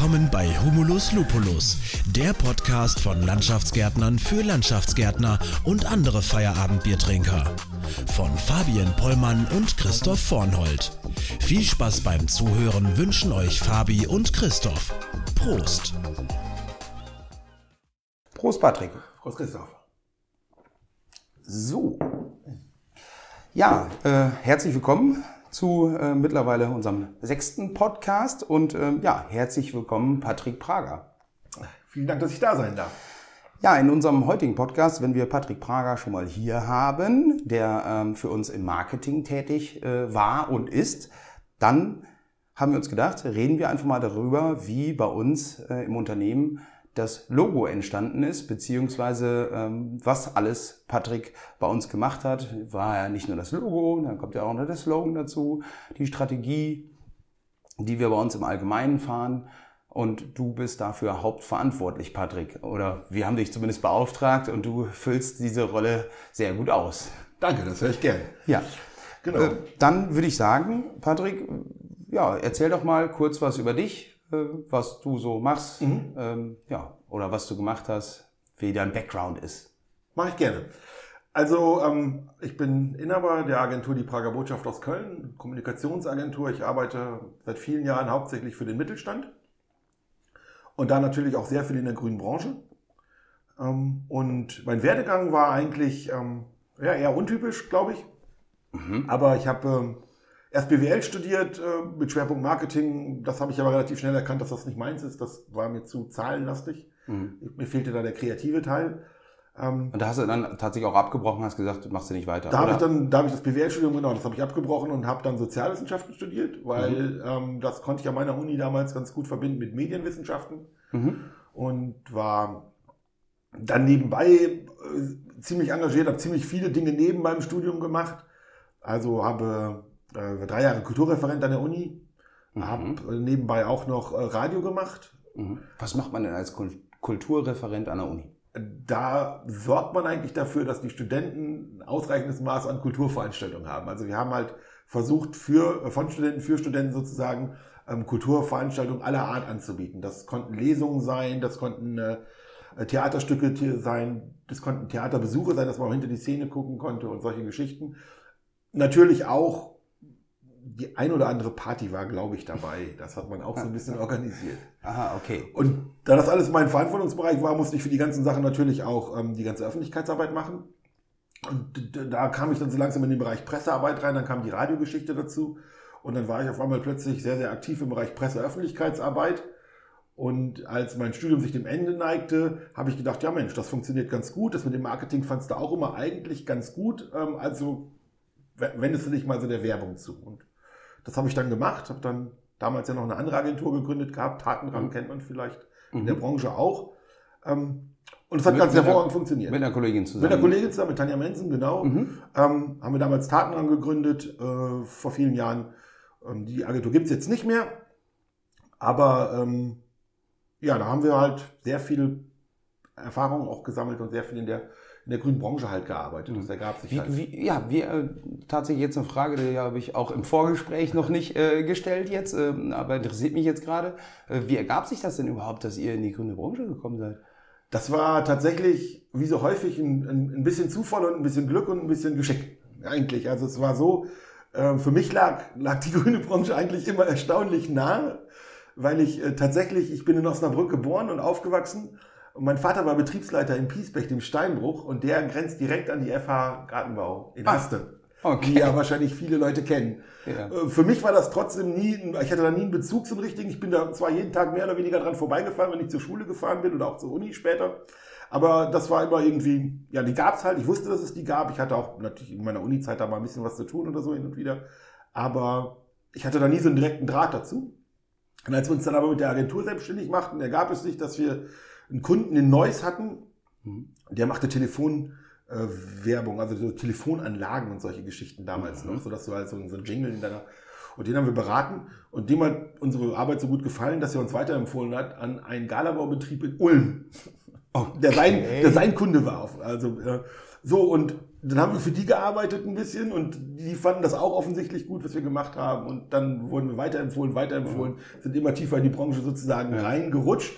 Willkommen bei Humulus Lupulus, der Podcast von Landschaftsgärtnern für Landschaftsgärtner und andere Feierabendbiertrinker. Von Fabian Pollmann und Christoph Vornhold. Viel Spaß beim Zuhören wünschen euch Fabi und Christoph. Prost! Prost, Patrick. Prost, Christoph. So. Ja, äh, herzlich willkommen zu äh, mittlerweile unserem sechsten Podcast und ähm, ja, herzlich willkommen Patrick Prager. Vielen Dank, dass ich da sein darf. Ja, in unserem heutigen Podcast, wenn wir Patrick Prager schon mal hier haben, der ähm, für uns im Marketing tätig äh, war und ist, dann haben wir uns gedacht, reden wir einfach mal darüber, wie bei uns äh, im Unternehmen das Logo entstanden ist, beziehungsweise ähm, was alles Patrick bei uns gemacht hat. War ja nicht nur das Logo, dann kommt ja auch noch der Slogan dazu, die Strategie, die wir bei uns im Allgemeinen fahren. Und du bist dafür hauptverantwortlich, Patrick. Oder wir haben dich zumindest beauftragt und du füllst diese Rolle sehr gut aus. Danke, das höre ich gerne. Ja. Genau. Äh, dann würde ich sagen, Patrick, ja, erzähl doch mal kurz was über dich, was du so machst, mhm. ähm, ja, oder was du gemacht hast, wie dein Background ist. Mache ich gerne. Also ähm, ich bin Inhaber der Agentur Die Prager Botschaft aus Köln, Kommunikationsagentur. Ich arbeite seit vielen Jahren hauptsächlich für den Mittelstand und da natürlich auch sehr viel in der grünen Branche. Ähm, und mein Werdegang war eigentlich ähm, ja, eher untypisch, glaube ich. Mhm. Aber ich habe ähm, erst BWL studiert äh, mit Schwerpunkt Marketing. Das habe ich aber relativ schnell erkannt, dass das nicht meins ist. Das war mir zu zahlenlastig. Mhm. Mir fehlte da der kreative Teil. Ähm, und da hast du dann tatsächlich auch abgebrochen, hast gesagt, machst du nicht weiter. Da habe ich dann, da habe ich das BWL-Studium genau, das habe ich abgebrochen und habe dann Sozialwissenschaften studiert, weil mhm. ähm, das konnte ich an meiner Uni damals ganz gut verbinden mit Medienwissenschaften mhm. und war dann nebenbei äh, ziemlich engagiert, habe ziemlich viele Dinge neben meinem Studium gemacht. Also habe äh, drei Jahre Kulturreferent an der Uni, mhm. habe nebenbei auch noch äh, Radio gemacht. Mhm. Was macht man denn als Kulturreferent an der Uni? Da sorgt man eigentlich dafür, dass die Studenten ein ausreichendes Maß an Kulturveranstaltungen haben. Also wir haben halt versucht, für, von Studenten für Studenten sozusagen ähm, Kulturveranstaltungen aller Art anzubieten. Das konnten Lesungen sein, das konnten äh, Theaterstücke sein, das konnten Theaterbesuche sein, dass man auch hinter die Szene gucken konnte und solche Geschichten. Natürlich auch die ein oder andere Party war, glaube ich, dabei. Das hat man auch so ein bisschen organisiert. Aha, okay. Und da das alles mein Verantwortungsbereich war, musste ich für die ganzen Sachen natürlich auch ähm, die ganze Öffentlichkeitsarbeit machen. Und da kam ich dann so langsam in den Bereich Pressearbeit rein, dann kam die Radiogeschichte dazu. Und dann war ich auf einmal plötzlich sehr, sehr aktiv im Bereich Presseöffentlichkeitsarbeit. Und als mein Studium sich dem Ende neigte, habe ich gedacht, ja Mensch, das funktioniert ganz gut. Das mit dem Marketing fandst du auch immer eigentlich ganz gut. Ähm, also wendest du dich mal so der Werbung zu. Und das habe ich dann gemacht, habe dann damals ja noch eine andere Agentur gegründet gehabt. Tatenrang mhm. kennt man vielleicht mhm. in der Branche auch. Ähm, und es hat mit, ganz hervorragend funktioniert. Mit einer Kollegin zusammen. Mit einer Kollegin zusammen, mit Tanja Mensen, genau. Mhm. Ähm, haben wir damals Tatenrang gegründet, äh, vor vielen Jahren. Ähm, die Agentur gibt's jetzt nicht mehr. Aber ähm, ja, da haben wir halt sehr viel Erfahrung auch gesammelt und sehr viel in der in der grünen Branche halt gearbeitet. Das ergab sich wie, halt. Wie, ja, wie, äh, tatsächlich jetzt eine Frage, die habe ich auch im Vorgespräch noch nicht äh, gestellt jetzt, äh, aber interessiert mich jetzt gerade. Äh, wie ergab sich das denn überhaupt, dass ihr in die grüne Branche gekommen seid? Das war tatsächlich, wie so häufig, ein, ein, ein bisschen Zufall und ein bisschen Glück und ein bisschen Geschick eigentlich. Also es war so, äh, für mich lag, lag die grüne Branche eigentlich immer erstaunlich nah, weil ich äh, tatsächlich, ich bin in Osnabrück geboren und aufgewachsen und mein Vater war Betriebsleiter in Piesbech, dem Steinbruch, und der grenzt direkt an die FH Gartenbau in Haste. Ah, okay. Die ja wahrscheinlich viele Leute kennen. Ja. Äh, für mich war das trotzdem nie, ich hatte da nie einen Bezug zum richtigen. Ich bin da zwar jeden Tag mehr oder weniger dran vorbeigefahren, wenn ich zur Schule gefahren bin oder auch zur Uni später. Aber das war immer irgendwie, ja, die gab's halt. Ich wusste, dass es die gab. Ich hatte auch natürlich in meiner Uni-Zeit da mal ein bisschen was zu tun oder so hin und wieder. Aber ich hatte da nie so einen direkten Draht dazu. Und als wir uns dann aber mit der Agentur selbstständig machten, ergab es sich, dass wir einen Kunden in Neuss hatten, mhm. der machte Telefonwerbung, äh, also so Telefonanlagen und solche Geschichten damals mhm. noch, sodass du halt so, so ein Jingle in deiner und den haben wir beraten und dem hat unsere Arbeit so gut gefallen, dass er uns weiterempfohlen hat an einen Galabaubetrieb in Ulm. Okay. Der, sein, der sein Kunde war. Also, So, und dann haben wir für die gearbeitet ein bisschen und die fanden das auch offensichtlich gut, was wir gemacht haben. Und dann wurden wir weiterempfohlen, weiterempfohlen, sind immer tiefer in die Branche sozusagen reingerutscht.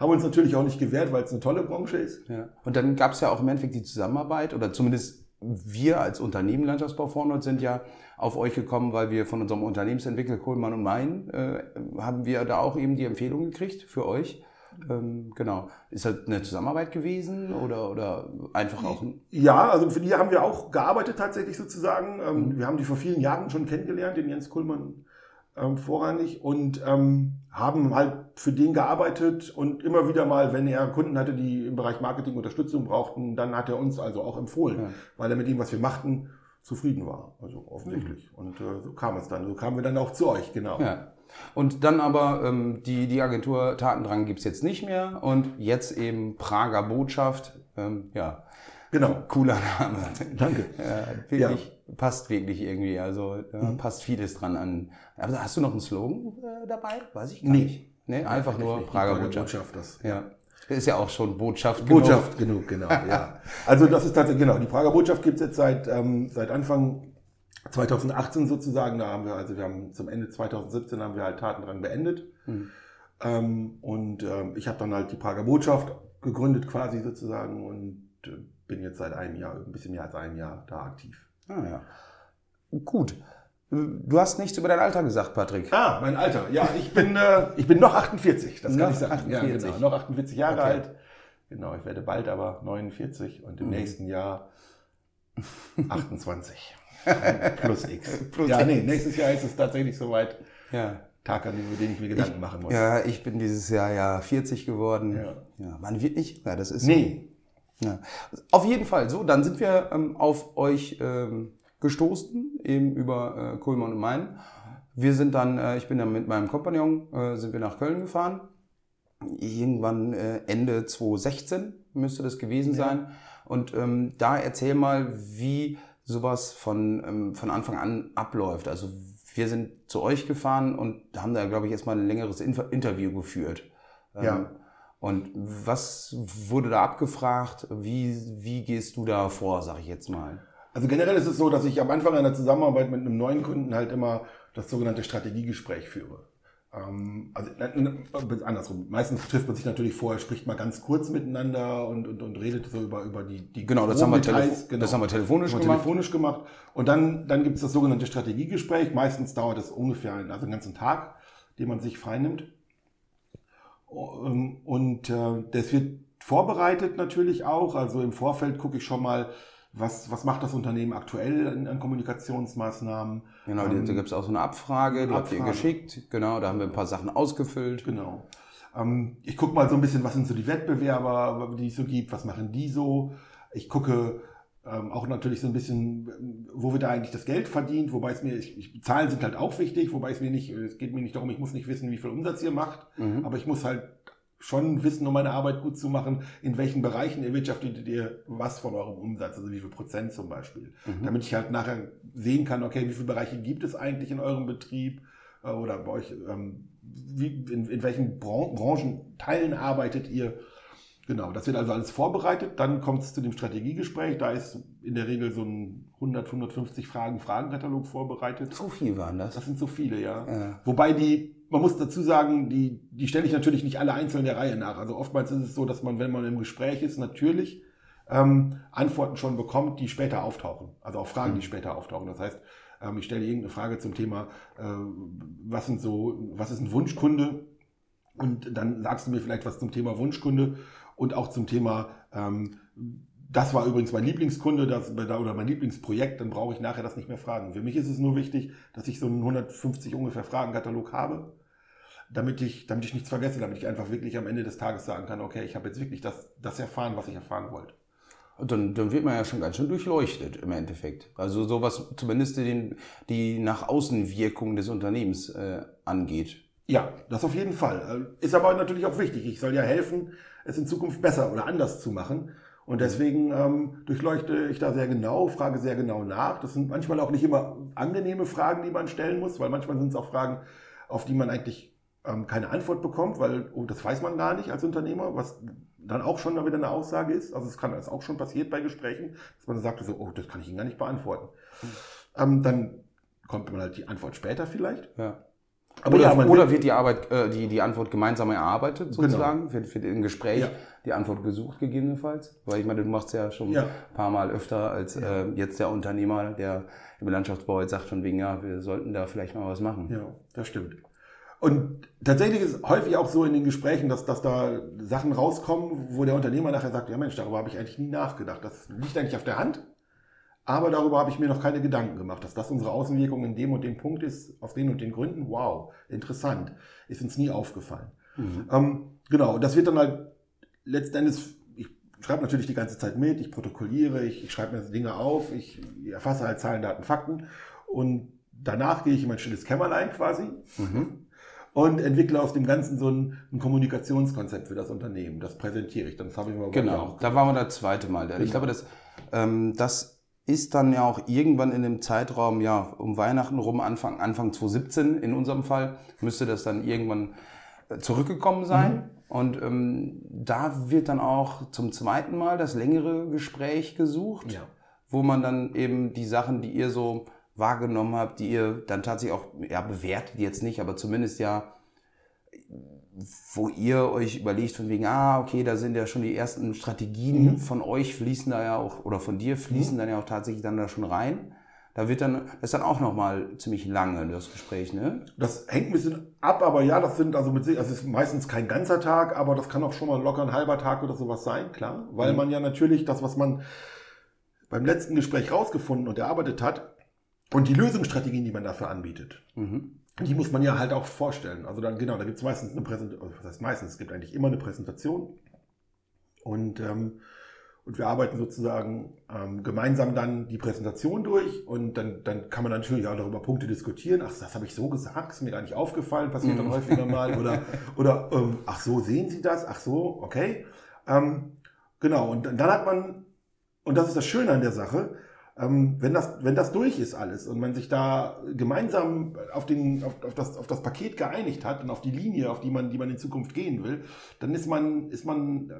Haben uns natürlich auch nicht gewehrt, weil es eine tolle Branche ist. Ja. Und dann gab es ja auch im Endeffekt die Zusammenarbeit oder zumindest wir als Unternehmen Landschaftsbau Vornord sind ja auf euch gekommen, weil wir von unserem Unternehmensentwickler Kohlmann und Main äh, haben wir da auch eben die Empfehlung gekriegt für euch. Ähm, genau. Ist das eine Zusammenarbeit gewesen oder, oder einfach auch ein. Ja, also für die haben wir auch gearbeitet tatsächlich sozusagen. Ähm, Wir haben die vor vielen Jahren schon kennengelernt, den Jens Kuhlmann ähm, vorrangig und ähm, haben halt für den gearbeitet und immer wieder mal, wenn er Kunden hatte, die im Bereich Marketing Unterstützung brauchten, dann hat er uns also auch empfohlen, Ja. weil er mit dem, was wir machten, zufrieden war. Also offensichtlich. Und äh, so kam es dann. So kamen wir dann auch zu euch, genau. Ja. Und dann aber ähm, die, die Agentur Tatendrang gibt's jetzt nicht mehr und jetzt eben Prager Botschaft. Ähm, ja, Genau. cooler Name. Danke. Ja, wirklich, passt wirklich irgendwie. Also da passt vieles dran an. Aber hast du noch einen Slogan äh, dabei? Weiß ich gar Nee. nicht. Nee, einfach nur Prager Botschaft. das, Ja. Ist ja auch schon Botschaft. Botschaft genug, genau, ja. Also das ist tatsächlich, genau, die Prager Botschaft gibt es jetzt seit, ähm, seit Anfang 2018 sozusagen. Da haben wir, also wir haben zum Ende 2017 haben wir halt Tatendrang beendet. Ähm, und ähm, ich habe dann halt die Prager Botschaft gegründet quasi sozusagen und äh, bin jetzt seit einem Jahr, ein bisschen mehr als einem Jahr da aktiv. Ah, ja. Gut. Du hast nichts über dein Alter gesagt, Patrick. Ah, mein Alter. Ja, ich bin, äh, ich bin noch 48, das kann Noch ich sagen. 48. Ja, genau, noch 48 Jahre Okay. alt. Genau, ich werde bald aber 49 und im Mhm. nächsten Jahr 28. Plus X. Plus ja, X. nee, nächstes Jahr ist es tatsächlich soweit. Ja. Tag, an dem- über den ich mir Gedanken machen muss. Ja, ich bin dieses Jahr ja 40 geworden. Ja. ja man wird nicht, ja, das ist Nee, Ja. Auf jeden Fall. So, dann sind wir ähm, auf euch ähm, gestoßen, eben über äh, Kohlmann und Main. Wir sind dann, äh, ich bin dann mit meinem Kompagnon, äh, sind wir nach Köln gefahren. Irgendwann äh, Ende 2016 müsste das gewesen sein. Und ähm, da erzähl mal, wie sowas von, ähm, von Anfang an abläuft. Also wir sind zu euch gefahren und haben da, glaube ich, erstmal ein längeres Inf Interview geführt. Ähm, Ja. Und was wurde da abgefragt? Wie, wie gehst du da vor, sag ich jetzt mal? Also generell ist es so, dass ich am Anfang einer Zusammenarbeit mit einem neuen Kunden halt immer das sogenannte Strategiegespräch führe. Ähm, also andersrum. Meistens trifft man sich natürlich vorher, spricht mal ganz kurz miteinander und, und, und redet so über, über die, die Genau, das haben wir, Details. telefo das haben wir telefonisch haben wir gemacht. telefonisch gemacht. Und dann, dann gibt es das sogenannte Strategiegespräch. Meistens dauert das ungefähr einen, also einen ganzen Tag, den man sich freinimmt. Ähm, Und äh, das wird vorbereitet natürlich auch. Also im Vorfeld gucke ich schon mal, was, was macht das Unternehmen aktuell an, an Kommunikationsmaßnahmen. Genau, Ähm, da gibt es auch so eine Abfrage, die habt ihr Abfrage. geschickt. Genau, da haben wir ein paar Sachen ausgefüllt. Genau. Ähm, ich gucke mal so ein bisschen, was sind so die Wettbewerber, die es so gibt, was machen die so. Ich gucke ähm, auch natürlich so ein bisschen, wo wird da eigentlich das Geld verdient, wobei es mir, ich, ich, Zahlen sind halt auch wichtig, wobei es mir nicht, es geht mir nicht darum, ich muss nicht wissen, wie viel Umsatz ihr macht, Mhm. aber ich muss halt schon wissen, um meine Arbeit gut zu machen, in welchen Bereichen erwirtschaftet ihr was von eurem Umsatz, also wie viel Prozent zum Beispiel. Mhm. Damit ich halt nachher sehen kann, okay, wie viele Bereiche gibt es eigentlich in eurem Betrieb äh, oder bei euch, ähm, wie, in, in welchen Bran Branchenteilen arbeitet ihr. Genau, das wird also alles vorbereitet. Dann kommt es zu dem Strategiegespräch. Da ist in der Regel so ein 100, 150 Fragen, Fragenkatalog vorbereitet. So viel waren das. Das sind so viele, ja. Ja. Wobei die, man muss dazu sagen, die, die stelle ich natürlich nicht alle einzeln der Reihe nach. Also oftmals ist es so, dass man, wenn man im Gespräch ist, natürlich ähm, Antworten schon bekommt, die später auftauchen. Also auch Fragen, die später auftauchen. Das heißt, ähm, ich stelle irgendeine Frage zum Thema, äh, was sind so, was ist ein Wunschkunde? Und dann sagst du mir vielleicht was zum Thema Wunschkunde und auch zum Thema, ähm, das war übrigens mein Lieblingskunde das, oder mein Lieblingsprojekt, dann brauche ich nachher das nicht mehr fragen. Für mich ist es nur wichtig, dass ich so einen 150 ungefähr Fragenkatalog habe, damit ich, damit ich nichts vergesse, damit ich einfach wirklich am Ende des Tages sagen kann, okay, ich habe jetzt wirklich das, das erfahren, was ich erfahren wollte. Dann, dann wird man ja schon ganz schön durchleuchtet im Endeffekt. Also sowas zumindest den, die nach Außenwirkung des Unternehmens äh, angeht. Ja, das auf jeden Fall. Ist aber natürlich auch wichtig. Ich soll ja helfen, es in Zukunft besser oder anders zu machen. Und deswegen ähm, durchleuchte ich da sehr genau, frage sehr genau nach. Das sind manchmal auch nicht immer angenehme Fragen, die man stellen muss, weil manchmal sind es auch Fragen, auf die man eigentlich ähm, keine Antwort bekommt, weil oh, das weiß man gar nicht als Unternehmer, was, dann auch schon wieder eine Aussage ist. Also es kann das auch schon passiert bei Gesprächen, dass man sagt, so, oh, das kann ich Ihnen gar nicht beantworten. Mhm. Ähm, dann kommt man halt die Antwort später vielleicht. Ja. Aber oder, ja, oder wird die Arbeit, äh, die, die Antwort gemeinsam erarbeitet genau. sozusagen? Genau. Wird, wird im Gespräch ja. die Antwort gesucht gegebenenfalls? Weil ich meine, du machst ja schon ja. ein paar Mal öfter als äh, jetzt der Unternehmer, der im Landschaftsbau jetzt sagt von wegen, ja, wir sollten da vielleicht mal was machen. Ja, das stimmt. Und tatsächlich ist es häufig auch so in den Gesprächen, dass, dass da Sachen rauskommen, wo der Unternehmer nachher sagt, ja Mensch, darüber habe ich eigentlich nie nachgedacht. Das liegt eigentlich auf der Hand. Aber darüber habe ich mir noch keine Gedanken gemacht, dass das unsere Außenwirkung in dem und dem Punkt ist, aus den und den Gründen. Wow, interessant. Ist uns nie aufgefallen. Mhm. Ähm, genau, das wird dann halt letztendlich, ich schreibe natürlich die ganze Zeit mit, ich protokolliere, ich, ich schreibe mir Dinge auf, ich erfasse halt Zahlen, Daten, Fakten und danach gehe ich in mein stilles Kämmerlein quasi. Mhm und entwickle aus dem Ganzen so ein, ein, Kommunikationskonzept für das Unternehmen. Das präsentiere ich dann. Das habe ich mal Genau, da waren wir das zweite Mal. Ich genau. glaube, das, ähm, das ist dann ja auch irgendwann in dem Zeitraum, ja, um Weihnachten rum, Anfang, Anfang 2017 in unserem Fall, müsste das dann irgendwann äh, zurückgekommen sein. Mhm. Und ähm, da wird dann auch zum zweiten Mal das längere Gespräch gesucht, ja. wo man dann eben die Sachen, die ihr so wahrgenommen habt, die ihr dann tatsächlich auch, ja, bewertet jetzt nicht, aber zumindest ja wo ihr euch überlegt von wegen, ah, okay, da sind ja schon die ersten Strategien mhm. von euch fließen da ja auch, oder von dir fließen mhm. dann ja auch tatsächlich dann da schon rein. Da wird dann, das ist dann auch nochmal ziemlich lange, das Gespräch, ne? Das hängt ein bisschen ab, aber ja, das sind also mit sich, also es ist meistens kein ganzer Tag, aber das kann auch schon mal locker ein halber Tag oder sowas sein, klar. Weil mhm. man ja natürlich das, was man beim letzten Gespräch rausgefunden und erarbeitet hat, und die Lösungsstrategien, die man dafür anbietet, mhm die muss man ja halt auch vorstellen. Also dann, genau, da gibt es meistens eine Präsentation, was heißt meistens, es gibt eigentlich immer eine Präsentation. Und, ähm, und wir arbeiten sozusagen ähm, gemeinsam dann die Präsentation durch und dann, dann kann man natürlich auch darüber Punkte diskutieren. Ach, das habe ich so gesagt, ist mir gar nicht aufgefallen, passiert dann mhm. häufiger mal. Oder, oder ähm, ach so, sehen Sie das? Ach so, okay. Ähm, genau, und dann hat man, und das ist das Schöne an der Sache, ähm, wenn, das, wenn das durch ist alles und man sich da gemeinsam auf, den, auf, auf, das, auf das Paket geeinigt hat und auf die Linie, auf die man, die man in Zukunft gehen will, dann ist man, ist man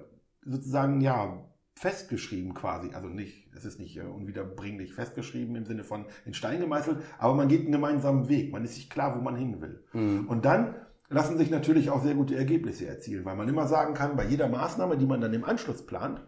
sozusagen, ja, festgeschrieben quasi. Also nicht, es ist nicht äh, unwiederbringlich festgeschrieben im Sinne von in Stein gemeißelt, aber man geht einen gemeinsamen Weg. Man ist sich klar, wo man hin will. Mhm. Und dann lassen sich natürlich auch sehr gute Ergebnisse erzielen, weil man immer sagen kann, bei jeder Maßnahme, die man dann im Anschluss plant,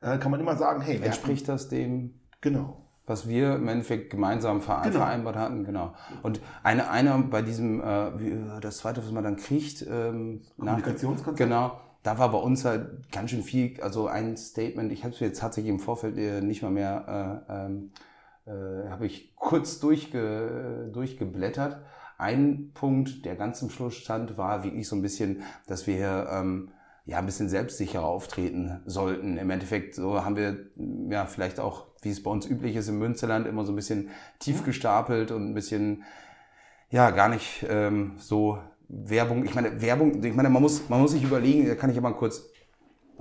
äh, kann man immer sagen, hey, entspricht das dem? Genau was wir im Endeffekt gemeinsam verein, genau. vereinbart hatten, genau. Und eine, einer bei diesem, äh, wie, das zweite, was man dann kriegt, ähm, Kommunikationskonzept. Genau, da war bei uns halt ganz schön viel, also ein Statement, ich habe es jetzt tatsächlich im Vorfeld äh, nicht mal mehr, äh, ähm, äh, habe ich kurz durchge, durchgeblättert. Ein Punkt, der ganz zum Schluss stand, war wirklich so ein bisschen, dass wir ähm, ja ein bisschen selbstsicherer auftreten sollten. Im Endeffekt so haben wir ja vielleicht auch wie es bei uns üblich ist im Münsterland, immer so ein bisschen tief gestapelt und ein bisschen, ja, gar nicht ähm, so Werbung. Ich meine, Werbung, ich meine, man muss, man muss sich überlegen, da kann ich ja mal kurz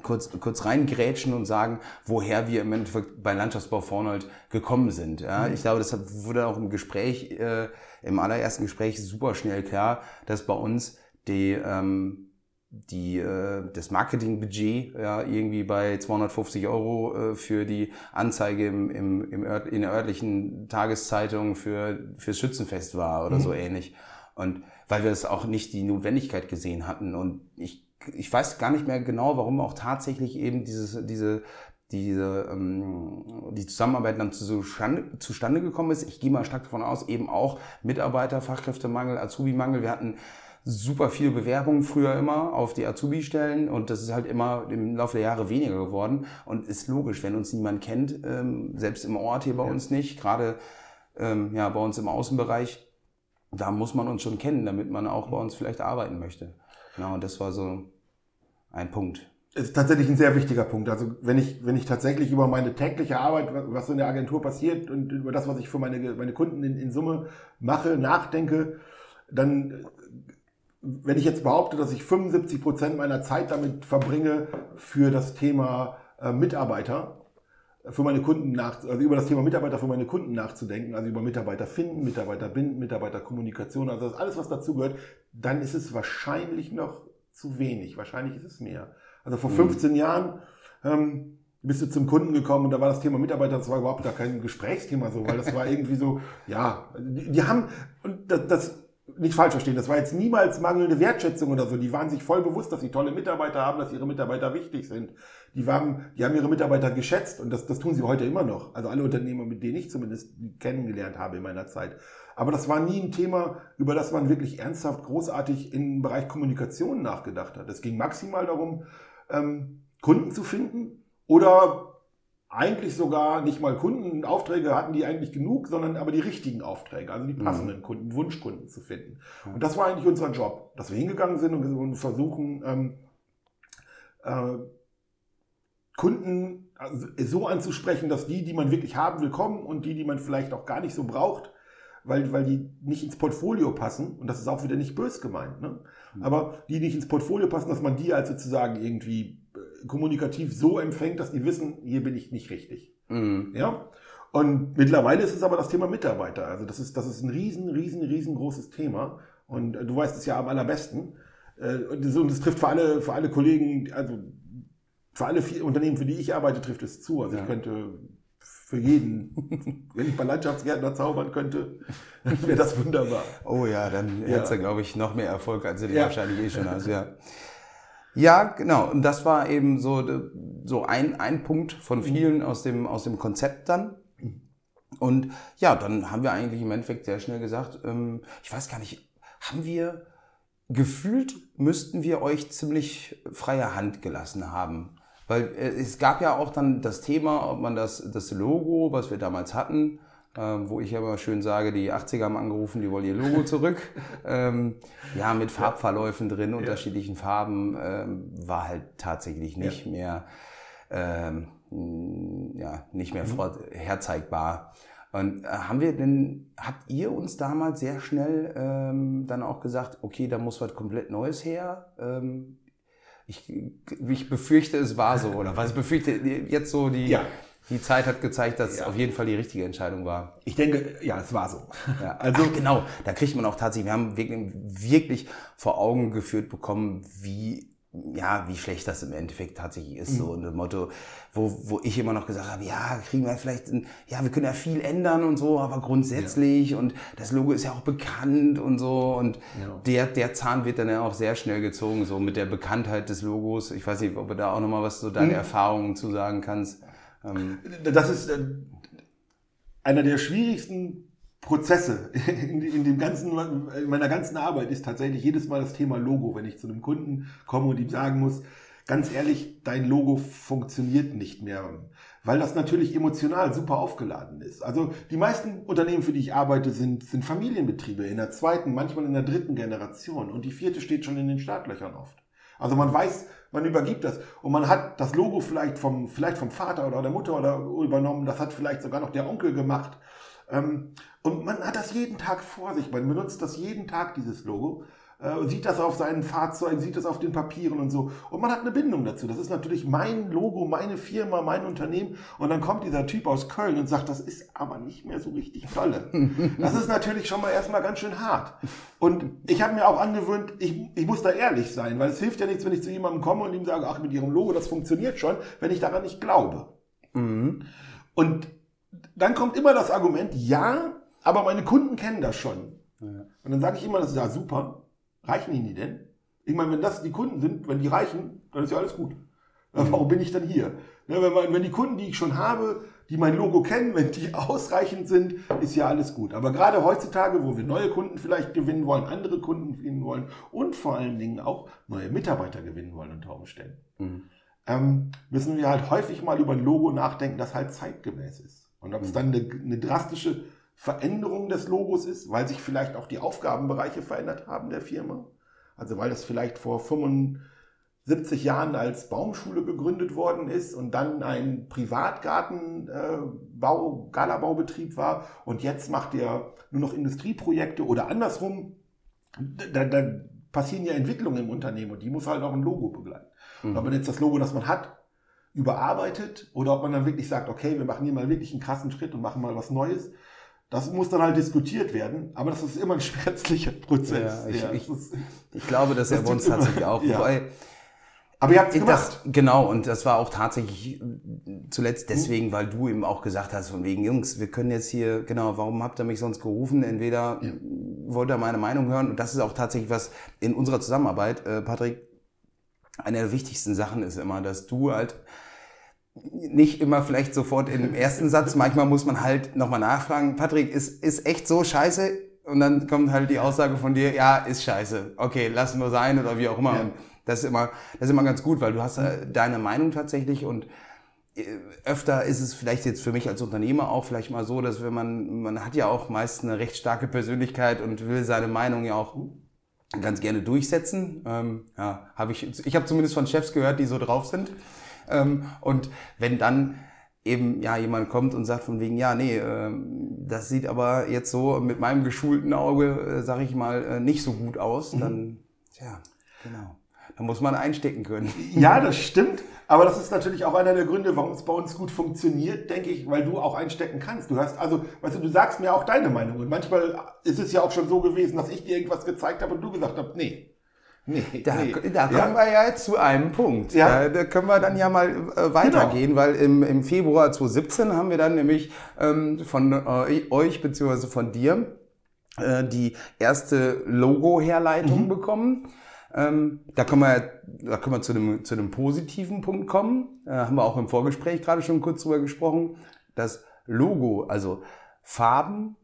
kurz, kurz reingrätschen und sagen, woher wir im Endeffekt bei Landschaftsbau Vornold gekommen sind. Ja, mhm. Ich glaube, das wurde auch im Gespräch, äh, im allerersten Gespräch super schnell klar, dass bei uns die, ähm, die, äh, das Marketingbudget ja, irgendwie bei 250 Euro äh, für die Anzeige im, im, im Ört, in der örtlichen Tageszeitung für fürs Schützenfest war oder mhm. so ähnlich. Und weil wir es auch nicht die Notwendigkeit gesehen hatten. Und ich, ich weiß gar nicht mehr genau, warum auch tatsächlich eben dieses, diese, diese, ähm, die Zusammenarbeit dann zustande, zustande gekommen ist. Ich gehe mal stark davon aus, eben auch Mitarbeiter, Fachkräftemangel, Azubi-Mangel. Wir hatten super viel Bewerbungen früher immer auf die Azubi-Stellen und das ist halt immer im Laufe der Jahre weniger geworden und ist logisch, wenn uns niemand kennt, ähm, selbst im Ort hier bei ja. uns nicht, gerade ähm, ja, bei uns im Außenbereich, da muss man uns schon kennen, damit man auch bei uns vielleicht arbeiten möchte. Genau, und das war so ein Punkt. Ist tatsächlich ein sehr wichtiger Punkt. Also wenn ich, wenn ich tatsächlich über meine tägliche Arbeit, was in der Agentur passiert und über das, was ich für meine, meine Kunden in, in Summe mache, nachdenke, dann wenn ich jetzt behaupte, dass ich 75 Prozent meiner Zeit damit verbringe, für das Thema äh, Mitarbeiter, für meine Kunden nach, also über das Thema Mitarbeiter für meine Kunden nachzudenken, also über Mitarbeiter finden, Mitarbeiter binden, Mitarbeiterkommunikation, also alles, was dazu gehört, dann ist es wahrscheinlich noch zu wenig. Wahrscheinlich ist es mehr. Also vor 15 Jahren ähm, bist du zum Kunden gekommen und da war das Thema Mitarbeiter, das war überhaupt gar kein Gesprächsthema so, weil das war irgendwie so, ja, die, die haben, und das, das nicht falsch verstehen, das war jetzt niemals mangelnde Wertschätzung oder so. Die waren sich voll bewusst, dass sie tolle Mitarbeiter haben, dass ihre Mitarbeiter wichtig sind. Die, waren, die haben ihre Mitarbeiter geschätzt und das, das tun sie heute immer noch. Also alle Unternehmer, mit denen ich zumindest kennengelernt habe in meiner Zeit. Aber das war nie ein Thema, über das man wirklich ernsthaft großartig im Bereich Kommunikation nachgedacht hat. Es ging maximal darum, ähm, Kunden zu finden oder eigentlich sogar nicht mal Kunden, Aufträge hatten die eigentlich genug, sondern aber die richtigen Aufträge, also die mhm. passenden. Kunden, Wunschkunden zu finden. Und das war eigentlich unser Job, dass wir hingegangen sind und versuchen, ähm, äh, Kunden also so anzusprechen, dass die, die man wirklich haben will, kommen und die, die man vielleicht auch gar nicht so braucht, weil, weil die nicht ins Portfolio passen, und das ist auch wieder nicht bös gemeint, ne? Mhm. aber die nicht ins Portfolio passen, dass man die als sozusagen irgendwie kommunikativ so empfängt, dass die wissen, hier bin ich nicht richtig. Mhm. Ja? Und mittlerweile ist es aber das Thema Mitarbeiter. Also das ist, das ist ein riesen, riesen, riesengroßes Thema. Und äh, du weißt es ja am allerbesten. Äh, und das, und das trifft für alle, für alle Kollegen, also für alle vier Unternehmen, für die ich arbeite, trifft es zu. Also ja. ich könnte für jeden, wenn ich bei Landschaftsgärtner zaubern könnte, wäre das wunderbar. Oh ja, dann ja. hättest du, glaube ich, noch mehr Erfolg, als du ja. wahrscheinlich eh schon hast. Ja. Ja, genau. Und das war eben so, so ein, ein Punkt von mhm. vielen aus dem, aus dem Konzept dann. Und ja, dann haben wir eigentlich im Endeffekt sehr schnell gesagt, ähm, ich weiß gar nicht, haben wir gefühlt, müssten wir euch ziemlich freie Hand gelassen haben. Weil äh, es gab ja auch dann das Thema, ob man das, das Logo, was wir damals hatten, ähm, wo ich immer schön sage, die 80er haben angerufen, die wollen ihr Logo zurück. ähm, ja, mit Farbverläufen drin, ja. unterschiedlichen Farben, ähm, war halt tatsächlich nicht ja. mehr, ähm, ja, nicht mehr mhm. herzeigbar. Und äh, haben wir denn, habt ihr uns damals sehr schnell ähm, dann auch gesagt, okay, da muss was komplett Neues her? Ähm, ich, ich befürchte, es war so, oder was ich befürchte jetzt so die, ja die Zeit hat gezeigt, dass ja. es auf jeden Fall die richtige Entscheidung war. Ich denke, ja, es war so. Ja. Also Ach, genau, da kriegt man auch tatsächlich, wir haben wirklich, wirklich vor Augen geführt bekommen, wie ja, wie schlecht das im Endeffekt tatsächlich ist. Mhm. So und das Motto, wo, wo ich immer noch gesagt habe, ja, kriegen wir vielleicht, ein, ja, wir können ja viel ändern und so, aber grundsätzlich ja. und das Logo ist ja auch bekannt und so und ja. der, der Zahn wird dann ja auch sehr schnell gezogen, so mit der Bekanntheit des Logos. Ich weiß nicht, ob du da auch nochmal was so deine mhm. Erfahrungen zu sagen kannst. Ähm, das ist äh, einer der schwierigsten Prozesse in, in, dem ganzen, in meiner ganzen Arbeit ist tatsächlich jedes Mal das Thema Logo, wenn ich zu einem Kunden komme und ihm sagen muss, ganz ehrlich, dein Logo funktioniert nicht mehr, weil das natürlich emotional super aufgeladen ist. Also die meisten Unternehmen, für die ich arbeite, sind, sind Familienbetriebe in der zweiten, manchmal in der dritten Generation und die vierte steht schon in den Startlöchern oft. Also man weiß, man übergibt das. Und man hat das Logo vielleicht vom, vielleicht vom Vater oder der Mutter oder übernommen, das hat vielleicht sogar noch der Onkel gemacht. Ähm, und man hat das jeden Tag vor sich, man benutzt das jeden Tag, dieses Logo äh, sieht das auf seinen Fahrzeugen, sieht das auf den Papieren und so. Und man hat eine Bindung dazu. Das ist natürlich mein Logo, meine Firma, mein Unternehmen. Und dann kommt dieser Typ aus Köln und sagt, das ist aber nicht mehr so richtig tolle. Das ist natürlich schon mal erstmal ganz schön hart. Und ich habe mir auch angewöhnt, ich, ich muss da ehrlich sein, weil es hilft ja nichts, wenn ich zu jemandem komme und ihm sage, ach, mit Ihrem Logo, das funktioniert schon, wenn ich daran nicht glaube. Mhm. Und dann kommt immer das Argument, ja, aber meine Kunden kennen das schon. Ja. Und dann sage ich immer, das ist ja super. Reichen Ihnen die denn? Ich meine, wenn das die Kunden sind, wenn die reichen, dann ist ja alles gut. Warum bin ich dann hier? Ne, wenn, man, wenn die Kunden, die ich schon habe, die mein Logo kennen, wenn die ausreichend sind, ist ja alles gut. Aber gerade heutzutage, wo wir neue Kunden vielleicht gewinnen wollen, andere Kunden gewinnen wollen und vor allen Dingen auch neue Mitarbeiter gewinnen wollen unter Umständen, mhm. ähm, müssen wir halt häufig mal über ein Logo nachdenken, das halt zeitgemäß ist. Und ob es mhm. dann eine, eine drastische Veränderung des Logos ist, weil sich vielleicht auch die Aufgabenbereiche verändert haben der Firma. Also weil das vielleicht vor 75 Jahren als Baumschule gegründet worden ist und dann ein Privatgartenbau, äh, Galabaubetrieb war und jetzt macht er nur noch Industrieprojekte oder andersrum. Da, da passieren ja Entwicklungen im Unternehmen und die muss halt auch ein Logo begleiten. Mhm. Ob man jetzt das Logo, das man hat, überarbeitet oder ob man dann wirklich sagt, okay, wir machen hier mal wirklich einen krassen Schritt und machen mal was Neues das muss dann halt diskutiert werden, aber das ist immer ein schmerzlicher Prozess. Ja, ich, ja, ich, ich, glaube, dass er bei uns tatsächlich auch. Ja. Wobei, Aber ihr habt es Das, gemacht. genau, und das war auch tatsächlich äh, zuletzt deswegen, weil du eben auch gesagt hast, von wegen, Jungs, wir können jetzt hier, genau, warum habt ihr mich sonst gerufen? Entweder wollt ihr meine Meinung hören, und das ist auch tatsächlich was in unserer Zusammenarbeit, äh, Patrick, eine der wichtigsten Sachen ist immer, dass du halt nicht immer vielleicht sofort im ersten Satz, manchmal muss man halt nochmal nachfragen, Patrick, ist, ist echt so scheiße? Und dann kommt halt die Aussage von dir, ja, ist scheiße. Okay, lassen wir sein oder wie auch immer. Ja. Und das ist immer, das ist immer ganz gut, weil du hast äh, deine Meinung tatsächlich und äh, öfter ist es vielleicht jetzt für mich als Unternehmer auch vielleicht mal so, dass wenn man, man hat ja auch meist eine recht starke Persönlichkeit und will seine Meinung ja auch ganz gerne durchsetzen. Ähm, ja, habe ich, ich habe zumindest von Chefs gehört, die so drauf sind. Ähm, und wenn dann eben ja jemand kommt und sagt von wegen, ja, nee, ähm, das sieht aber jetzt so mit meinem geschulten Auge, äh, sag ich mal, äh, nicht so gut aus, dann, tja, genau. Da muss man einstecken können. Ja, das stimmt. Aber das ist natürlich auch einer der Gründe, warum es bei uns gut funktioniert, denke ich, weil du auch einstecken kannst. Du hast, also, weißt du, du sagst mir auch deine Meinung. Und manchmal ist es ja auch schon so gewesen, dass ich dir irgendwas gezeigt habe und du gesagt hast, nee. Nee, Da, nee. da kommen ja. wir ja jetzt zu einem Punkt. Ja. Da, da können wir dann ja mal äh, weitergehen, weil im, im Februar 2017 haben wir dann nämlich ähm, von äh, euch beziehungsweise von dir äh, die erste Logo-Herleitung bekommen. Ähm, da können wir, da können wir zu einem, zu einem positiven Punkt kommen. Äh, haben wir auch im Vorgespräch gerade schon kurz drüber gesprochen. Das Logo, also Farben,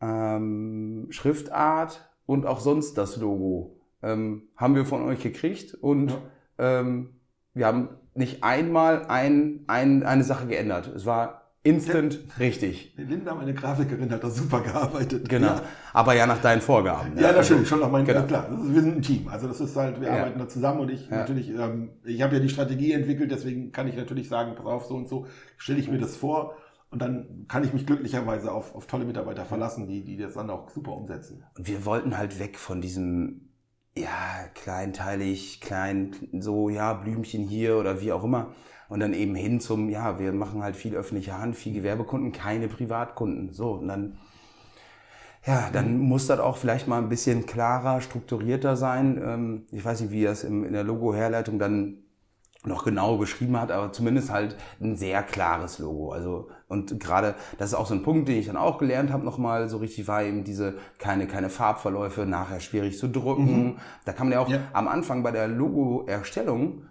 ähm, Schriftart und auch sonst das Logo ähm, haben wir von euch gekriegt und ähm, wir haben nicht einmal ein, ein, eine Sache geändert. Es war instant richtig. Die Linda, meine Grafikerin, hat da super gearbeitet. Genau. Ja. Aber ja nach deinen Vorgaben. ne? Ja, natürlich, schon noch mein, Genau. klar, ist, wir sind ein Team. Also das ist halt, wir Ja. arbeiten da zusammen und ich natürlich, ähm, ich habe ja die Strategie entwickelt, deswegen kann ich natürlich sagen, pass auf, so und so stelle ich mir das vor und dann kann ich mich glücklicherweise auf, auf tolle Mitarbeiter verlassen, die, die das dann auch super umsetzen. Und wir wollten halt weg von diesem, ja, kleinteilig, klein, so, ja, Blümchen hier oder wie auch immer. Und dann eben hin zum, ja, wir machen halt viel öffentliche Hand, viel Gewerbekunden, keine Privatkunden. So, und dann, ja, dann muss das auch vielleicht mal ein bisschen klarer, strukturierter sein. Ähm, Ich weiß nicht, wie es im- in der Logo-Herleitung dann noch genau beschrieben hat, aber zumindest halt ein sehr klares Logo. Also und gerade das ist auch so ein Punkt, den ich dann auch gelernt habe nochmal so richtig war eben diese keine keine Farbverläufe nachher schwierig zu drucken. Da kann man ja auch Ja. am Anfang bei der Logo-Erstellung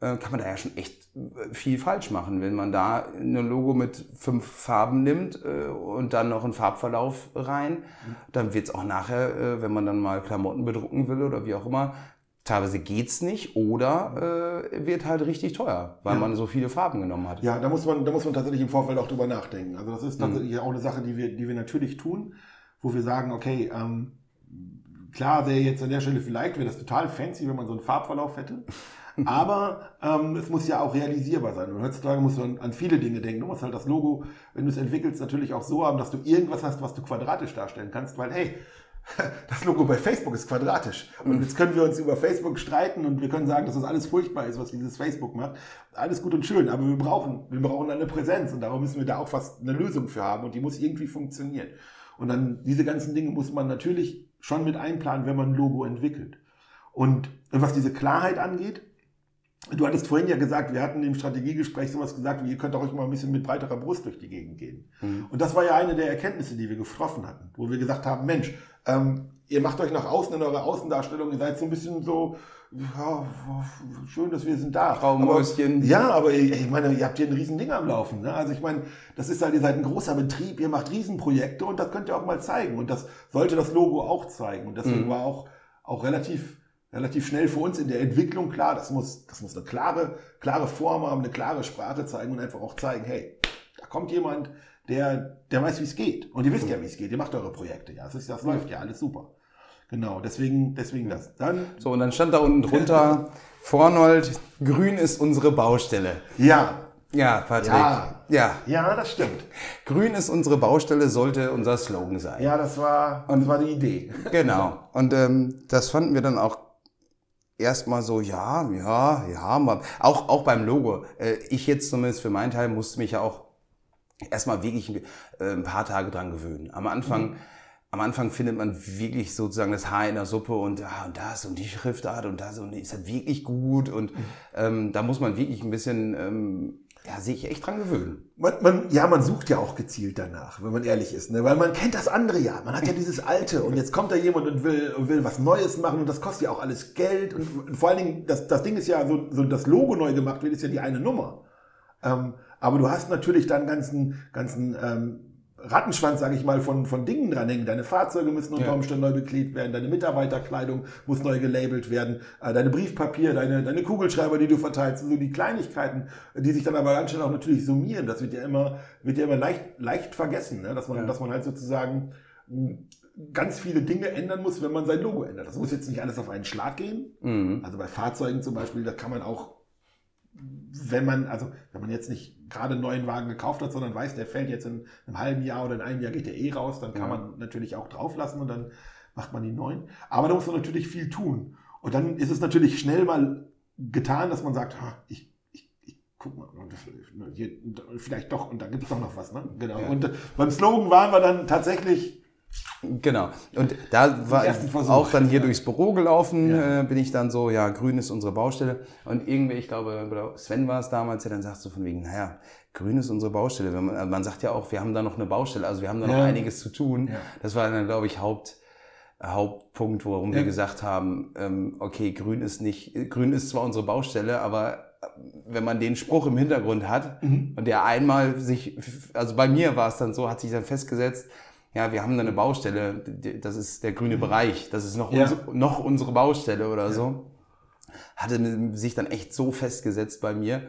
äh, kann man da ja schon echt äh, viel falsch machen, wenn man da ein Logo mit fünf Farben nimmt äh, und dann noch einen Farbverlauf rein, dann wird's auch nachher, äh, wenn man dann mal Klamotten bedrucken will oder wie auch immer, teilweise geht's nicht oder äh, wird halt richtig teuer, weil man so viele Farben genommen hat. Ja, da muss man, da muss man tatsächlich im Vorfeld auch drüber nachdenken. Also das ist tatsächlich auch eine Sache, die wir, die wir natürlich tun, wo wir sagen, okay, ähm, klar wäre jetzt an der Stelle vielleicht, wäre das total fancy, wenn man so einen Farbverlauf hätte. Aber ähm, es muss ja auch realisierbar sein. Und heutzutage musst du an, an viele Dinge denken. Du musst halt das Logo, wenn du es entwickelst, natürlich auch so haben, dass du irgendwas hast, was du quadratisch darstellen kannst, weil hey, das Logo bei Facebook ist quadratisch. Und jetzt können wir uns über Facebook streiten und wir können sagen, dass das alles furchtbar ist, was dieses Facebook macht. Alles gut und schön, aber wir brauchen, wir brauchen eine Präsenz und darum müssen wir da auch fast eine Lösung für haben und die muss irgendwie funktionieren. Und dann diese ganzen Dinge muss man natürlich schon mit einplanen, wenn man ein Logo entwickelt. Und was diese Klarheit angeht, Du hattest vorhin ja gesagt, wir hatten im Strategiegespräch sowas gesagt, wie ihr könnt auch euch mal ein bisschen mit breiterer Brust durch die Gegend gehen. Und das war ja eine der Erkenntnisse, die wir getroffen hatten, wo wir gesagt haben, Mensch, ähm, ihr macht euch nach außen in eurer Außendarstellung, ihr seid so ein bisschen so, ja, schön, dass wir sind da. Traumäuschen. Aber, ja, aber ich meine, ihr habt hier ein riesen Ding am Laufen. Ne? Also ich meine, das ist halt, ihr seid ein großer Betrieb, ihr macht Riesenprojekte und das könnt ihr auch mal zeigen. Und das sollte das Logo auch zeigen. Und deswegen war auch, auch relativ relativ schnell für uns in der Entwicklung klar, das muss, das muss eine klare, klare Form haben, eine klare Sprache zeigen und einfach auch zeigen, hey, da kommt jemand, der, der weiß, wie es geht. Und ihr wisst ja, wie es geht. Ihr macht eure Projekte. Ja, das, ist, das läuft ja alles super. Genau, deswegen, deswegen das. Dann, So, und dann stand da unten drunter, Vornold, grün ist unsere Baustelle. ja, Ja, Patrick. Ja. ja. ja, das stimmt. Grün ist unsere Baustelle, sollte unser Slogan sein. Ja, das war, das war die Idee. Genau. Und ähm, das fanden wir dann auch erstmal so, ja, ja, ja, mal. Auch, auch beim Logo. Äh, ich jetzt zumindest für meinen Teil musste mich ja auch erstmal wirklich äh, ein paar Tage dran gewöhnen. Am Anfang am Anfang findet man wirklich sozusagen das Haar in der Suppe und, ah, und das und die Schriftart und das und ist das wirklich gut und mhm. ähm, da muss man wirklich ein bisschen ähm, ja, sich echt dran gewöhnen. Man, man, ja, man sucht ja auch gezielt danach, wenn man ehrlich ist, ne? weil man kennt das andere ja. Man hat ja dieses Alte und jetzt kommt da jemand und will, und will was Neues machen und das kostet ja auch alles Geld und, und vor allen Dingen, das, das Ding ist ja so, so, das Logo neu gemacht wird, ist ja die eine Nummer. Ähm, aber du hast natürlich dann ganzen, ganzen ähm, Rattenschwanz, sage ich mal, von, von Dingen dranhängen. Deine Fahrzeuge müssen unter Umständen neu beklebt werden, deine Mitarbeiterkleidung muss neu gelabelt werden, äh, deine Briefpapier, deine, deine Kugelschreiber, die du verteilst, so die Kleinigkeiten, die sich dann aber ganz schnell auch natürlich summieren. Das wird ja immer, wird ja immer leicht, leicht vergessen, ne? dass, man, ja. dass man halt sozusagen hm, ganz viele Dinge ändern muss, wenn man sein Logo ändert. Das muss jetzt nicht alles auf einen Schlag gehen. Mhm. Also bei Fahrzeugen zum Beispiel, da kann man auch wenn man, also wenn man jetzt nicht gerade einen neuen Wagen gekauft hat, sondern weiß, der fällt jetzt in einem halben Jahr oder in einem Jahr geht der eh raus, dann kann ja. man natürlich auch drauflassen und dann macht man die neuen. Aber da muss man natürlich viel tun. Und dann ist es natürlich schnell mal getan, dass man sagt, ich, ich, ich guck mal, hier, vielleicht doch, und da gibt es doch noch was. Ne? Genau. Ja. Und äh, beim Slogan waren wir dann tatsächlich Genau. Und da war auch dann hier durchs Büro gelaufen, ja. äh, bin ich dann so, ja, grün ist unsere Baustelle. Und irgendwie, ich glaube, Sven war es damals, der dann sagt so von wegen, naja, grün ist unsere Baustelle. Man, man, sagt ja auch, wir haben da noch eine Baustelle, also wir haben da noch einiges zu tun. Ja. Das war dann, glaube ich, Haupt, Hauptpunkt, warum wir gesagt haben, ähm, okay, grün ist nicht, grün ist zwar unsere Baustelle, aber wenn man den Spruch im Hintergrund hat mhm. und der einmal sich, also bei mir war es dann so, hat sich dann festgesetzt, ja, wir haben da eine Baustelle, das ist der grüne mhm. Bereich, das ist noch, ja. unsere, noch unsere Baustelle oder ja. so. Hatte sich dann echt so festgesetzt bei mir,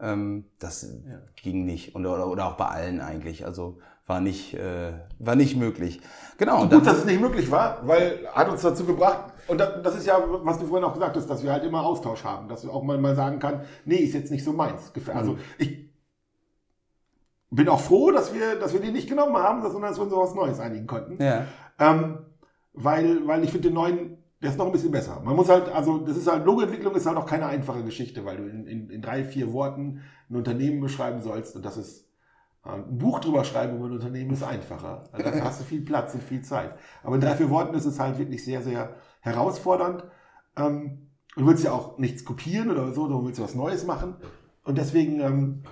ähm, das ja. ging nicht. Und, oder, oder auch bei allen eigentlich. Also war nicht, äh, war nicht möglich. Genau. Und gut, dass es nicht möglich war, weil hat uns dazu gebracht, und das ist ja, was du vorhin auch gesagt hast, dass wir halt immer Austausch haben, dass wir auch mal, mal sagen kann, nee, ist jetzt nicht so meins. Also mhm. ich bin auch froh, dass wir, dass wir die nicht genommen haben, sondern dass wir uns auf was Neues einigen konnten. Ja. Ähm, weil, weil ich finde den neuen, der ist noch ein bisschen besser. Man muss halt, also das ist halt, Logoentwicklung ist halt auch keine einfache Geschichte, weil du in, in, in drei, vier Worten ein Unternehmen beschreiben sollst und das ist äh, ein Buch drüber schreiben über ein Unternehmen ist einfacher. Also da hast du viel Platz und viel Zeit. Aber in drei, vier Worten ist es halt wirklich sehr, sehr herausfordernd. Ähm, und du willst ja auch nichts kopieren oder so, du willst was Neues machen. Und deswegen ähm,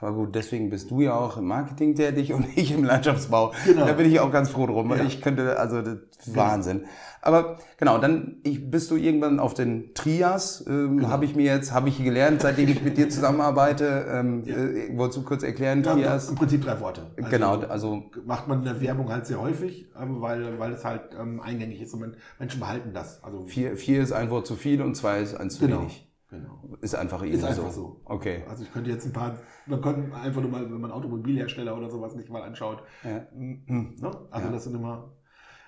aber gut, deswegen bist du ja auch im Marketing tätig und ich im Landschaftsbau. Genau. Da bin ich auch ganz froh drum. Ja. Ich könnte, also das ist Wahnsinn. Aber genau, dann ich, bist du irgendwann auf den Trias, ähm, genau. habe ich mir jetzt, habe ich gelernt, seitdem ich mit dir zusammenarbeite. Ähm, ja. äh, wolltest du kurz erklären, ja, Trias? Im Prinzip drei Worte. Also genau, also macht man in der Werbung halt sehr häufig, ähm, weil, weil es halt ähm, eingängig ist und Menschen behalten das. Also vier, vier ist ein Wort zu viel und zwei ist ein zu genau. wenig. Genau. Ist einfach irgendwie Ist einfach so. so. Okay. Also ich könnte jetzt ein paar, man könnte einfach nur mal, wenn man Automobilhersteller oder sowas nicht mal anschaut. Ja. Ne? Also ja. das sind immer,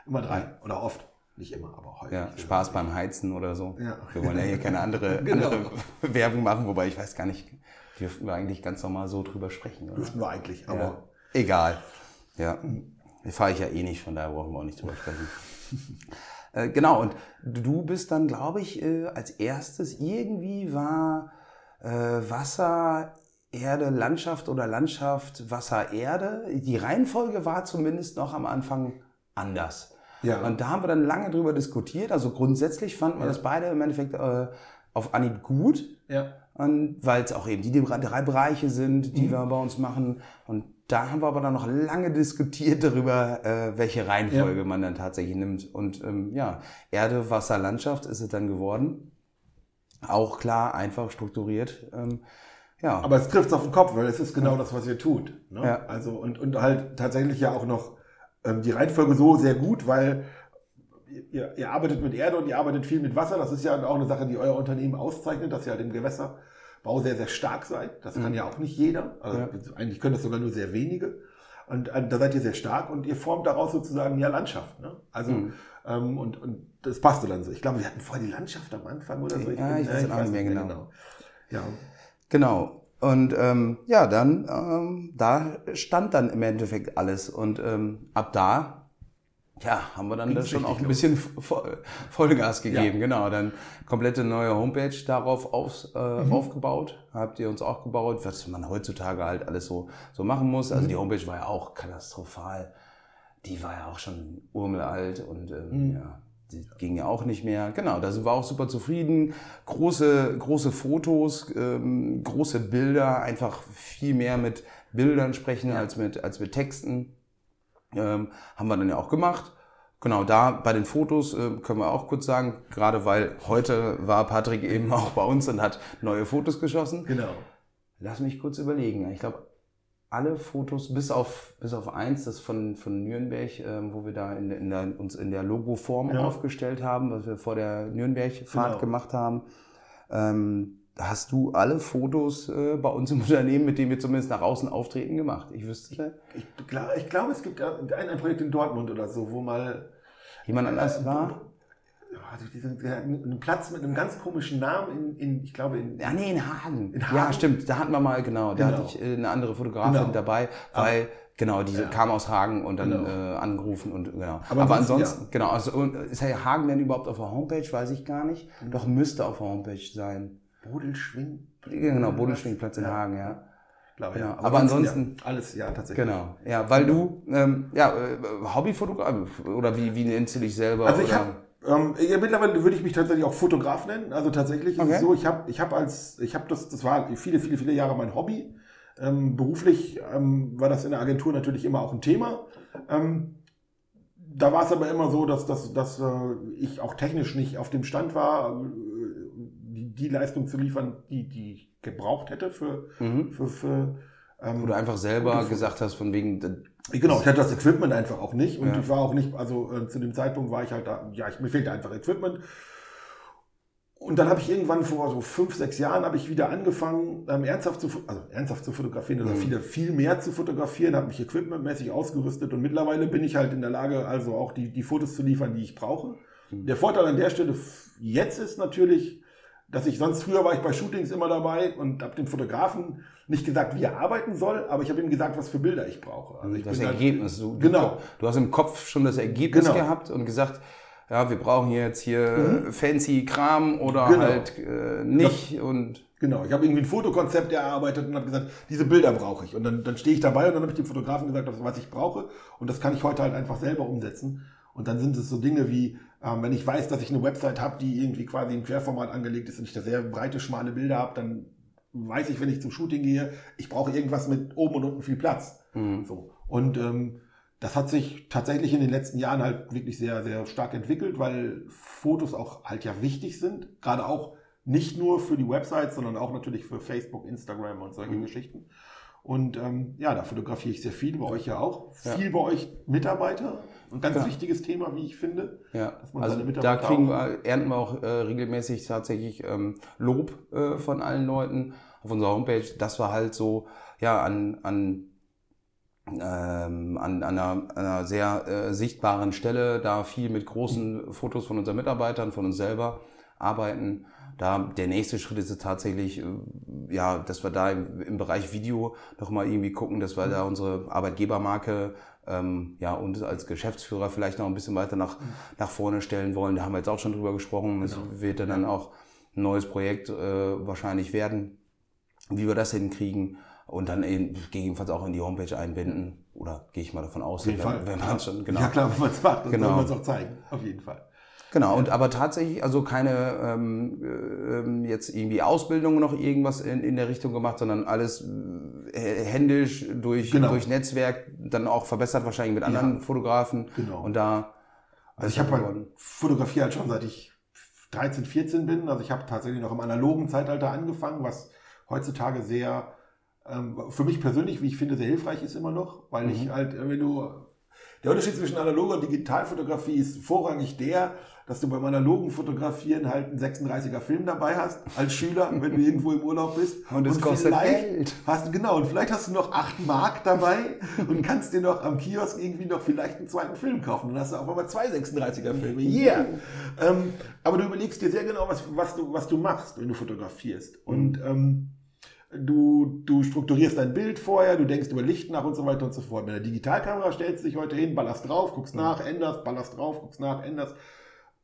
immer drei oder oft. Nicht immer, aber häufig. Ja, Spaß beim Heizen oder so. Ja. Wir wollen ja hier keine andere, genau. andere Werbung machen, wobei ich weiß gar nicht, dürften wir eigentlich ganz normal so drüber sprechen, oder? Dürften wir eigentlich, aber. Ja. Egal. Ja. Fahre ich ja eh nicht, von daher brauchen wir auch nicht drüber sprechen. Äh, genau, und du bist dann, glaube ich, äh, als erstes irgendwie war äh, Wasser, Erde, Landschaft oder Landschaft, Wasser, Erde. Die Reihenfolge war zumindest noch am Anfang anders. Ja. Und da haben wir dann lange drüber diskutiert. Also grundsätzlich fanden wir ja. das beide im Endeffekt äh, auf Anhieb gut. Ja. Weil es auch eben die drei Bereiche sind, die mhm. wir bei uns machen. Und da haben wir aber dann noch lange diskutiert darüber, äh, welche Reihenfolge ja. man dann tatsächlich nimmt. Und ähm, ja, Erde, Wasser, Landschaft ist es dann geworden. Auch klar, einfach strukturiert. Ähm, ja. Aber es trifft auf den Kopf, weil es ist genau ja. das, was ihr tut. Ne? Ja. Also und, und halt tatsächlich ja auch noch ähm, die Reihenfolge so sehr gut, weil ihr, ihr arbeitet mit Erde und ihr arbeitet viel mit Wasser. Das ist ja auch eine Sache, die euer Unternehmen auszeichnet, dass ihr halt im Gewässer Bau sehr, sehr stark seid. Das kann mhm. ja auch nicht jeder. Also ja. eigentlich können das sogar nur sehr wenige. Und äh, da seid ihr sehr stark und ihr formt daraus sozusagen ja Landschaft. Ne? Also mhm. ähm, und, und das passte dann so. Ich glaube, wir hatten vorher die Landschaft am Anfang oder so. Ich ja, bin, ich weiß, äh, nicht mehr genau. genau. Ja. Genau. Und ähm, ja, dann ähm, da stand dann im Endeffekt alles. Und ähm, ab da ja, haben wir dann das schon auch ein bisschen Vollgas gegeben. Ja. Genau, dann komplette neue Homepage darauf aus, äh, mhm. aufgebaut. Habt ihr uns auch gebaut, was man heutzutage halt alles so, so machen muss. Also mhm. die Homepage war ja auch katastrophal. die war ja auch schon urmelalt und ähm, mhm. ja, die ging ja auch nicht mehr. Genau, da sind wir auch super zufrieden. Große, große Fotos, ähm, große Bilder, einfach viel mehr mit Bildern sprechen ja. als, mit, als mit Texten. Ähm, haben wir dann ja auch gemacht. Genau, da bei den Fotos äh, können wir auch kurz sagen, gerade weil heute war Patrick eben auch bei uns und hat neue Fotos geschossen. Genau. Lass mich kurz überlegen. Ich glaube, alle Fotos, bis auf, bis auf eins, das von, von Nürnberg, ähm, wo wir da in, in der, uns in der Logoform ja. aufgestellt haben, was wir vor der Nürnberg-Fahrt genau. gemacht haben. Ähm, hast du alle Fotos äh, bei uns im Unternehmen, mit denen wir zumindest nach außen auftreten, gemacht? Ich wüsste nicht. Ich, ich, ich glaube, es gibt ein, ein Projekt in Dortmund oder so, wo mal jemand anders äh, war also einen Platz mit einem ganz komischen Namen in, in ich glaube in. Ja, nee, in Hagen. in Hagen. Ja, stimmt. Da hatten wir mal, genau, da genau. hatte ich äh, eine andere Fotografin genau. dabei, weil, genau, diese ja. kam aus Hagen und dann genau. äh, angerufen und genau. Aber, Aber ansonsten, ja. genau, also ist Hagen denn überhaupt auf der Homepage? Weiß ich gar nicht. Mhm. Doch müsste auf der Homepage sein. Bodelschwing? Genau, Bodelschwingplatz in Hagen, ja. Glaube, genau. ja. Aber, Aber ansonsten. Ja, alles, ja, tatsächlich. Genau. Ja, weil du, ähm, ja, äh, Hobbyfotograf, oder wie, wie nennst du dich selber? Also ich habe ähm, ja, mittlerweile würde ich mich tatsächlich auch Fotograf nennen. Also tatsächlich ist okay. es so, ich habe ich hab als, ich habe das, das war viele, viele, viele Jahre mein Hobby. Ähm, beruflich ähm, war das in der Agentur natürlich immer auch ein Thema. Ähm, da war es aber immer so, dass, dass, dass äh, ich auch technisch nicht auf dem Stand war, die, Leistung zu liefern, die, die ich gebraucht hätte für, mhm. für, für ähm, du einfach selber gesagt hast, von wegen, Genau, ich hatte das Equipment einfach auch nicht und ja. ich war auch nicht, also äh, zu dem Zeitpunkt war ich halt da, ja, ich, mir fehlte einfach Equipment. Und dann habe ich irgendwann vor so fünf, sechs Jahren habe ich wieder angefangen, ähm, ernsthaft zu, also ernsthaft zu fotografieren oder mhm. viel, viel mehr zu fotografieren, habe mich equipmentmäßig ausgerüstet und mittlerweile bin ich halt in der Lage, also auch die, die Fotos zu liefern, die ich brauche. Mhm. Der Vorteil an der Stelle jetzt ist natürlich, dass ich sonst früher war ich bei Shootings immer dabei und habe dem Fotografen nicht gesagt, wie er arbeiten soll, aber ich habe ihm gesagt, was für Bilder ich brauche. Also ich das halt Ergebnis. Du, genau. Du, hast im Kopf schon das Ergebnis genau. gehabt und gesagt, ja, wir brauchen jetzt hier mhm. fancy Kram oder genau. halt äh, nicht das, und Genau, ich habe irgendwie ein Fotokonzept erarbeitet und habe gesagt, diese Bilder brauche ich. Und dann, dann stehe ich dabei und dann habe ich dem Fotografen gesagt, was ich brauche. Und das kann ich heute halt einfach selber umsetzen. Und dann sind es so Dinge wie, ähm, wenn ich weiß, dass ich eine Website habe, die irgendwie quasi im Querformat angelegt ist und ich da sehr breite, schmale Bilder habe, dann weiß ich, wenn ich zum Shooting gehe, ich brauche irgendwas mit oben und unten viel Platz. Mhm. So. Und ähm, das hat sich tatsächlich in den letzten Jahren halt wirklich sehr, sehr stark entwickelt, weil Fotos auch halt ja wichtig sind. Gerade auch nicht nur für die Website, sondern auch natürlich für Facebook, Instagram und solche mhm. Geschichten. Und ähm, ja, da fotografiere ich sehr viel, bei euch ja auch. Ja. Viel bei euch Mitarbeiter. Ein ganz ja. wichtiges Thema, wie ich finde. Ja, also da kriegen wir, ernten wir auch äh, regelmäßig tatsächlich ähm, Lob äh, von allen Leuten auf unserer Homepage. Das war halt so, ja, an, an ähm, an, an, einer, einer sehr äh, sichtbaren Stelle, da viel mit großen Fotos von unseren Mitarbeitern, von uns selber arbeiten. Da der nächste Schritt ist es tatsächlich, äh, ja, dass wir da im, im Bereich Video nochmal irgendwie gucken, dass wir da unsere Arbeitgebermarke ähm, ja, und als Geschäftsführer vielleicht noch ein bisschen weiter nach, nach vorne stellen wollen. Da haben wir jetzt auch schon drüber gesprochen. Es genau. wird dann auch ein neues Projekt äh, wahrscheinlich werden, wie wir das hinkriegen und dann eben gegebenenfalls auch in die Homepage einbinden. Oder gehe ich mal davon aus, Auf jeden wenn, Fall. wenn man schon, genau. Ja klar, wenn man es macht, dann genau. soll man es auch zeigen. Auf jeden Fall. Genau, und aber tatsächlich also keine ähm, äh, jetzt irgendwie Ausbildung noch irgendwas in, in der Richtung gemacht, sondern alles äh, händisch durch, genau. durch Netzwerk, dann auch verbessert wahrscheinlich mit anderen ja, Fotografen. Genau. Und da. Also ich habe halt fotografiert halt schon seit ich 13, 14 bin. Also ich habe tatsächlich noch im analogen Zeitalter angefangen, was heutzutage sehr ähm, für mich persönlich, wie ich finde, sehr hilfreich ist immer noch, weil mhm. ich halt, wenn du der Unterschied zwischen analoger und Digitalfotografie ist vorrangig der, dass du beim analogen Fotografieren halt einen 36er Film dabei hast, als Schüler, wenn du irgendwo im Urlaub bist. Und es kostet Geld. Hast, genau, und vielleicht hast du noch 8 Mark dabei und kannst dir noch am Kiosk irgendwie noch vielleicht einen zweiten Film kaufen. Dann hast du auf einmal zwei 36er Filme. Yeah! ähm, aber du überlegst dir sehr genau, was, was, du, was du machst, wenn du fotografierst. Und ähm, Du, du strukturierst dein Bild vorher, du denkst über Licht nach und so weiter und so fort. Mit der Digitalkamera stellst du dich heute hin, ballerst drauf, guckst nach, änderst, ballerst drauf, guckst nach, änderst.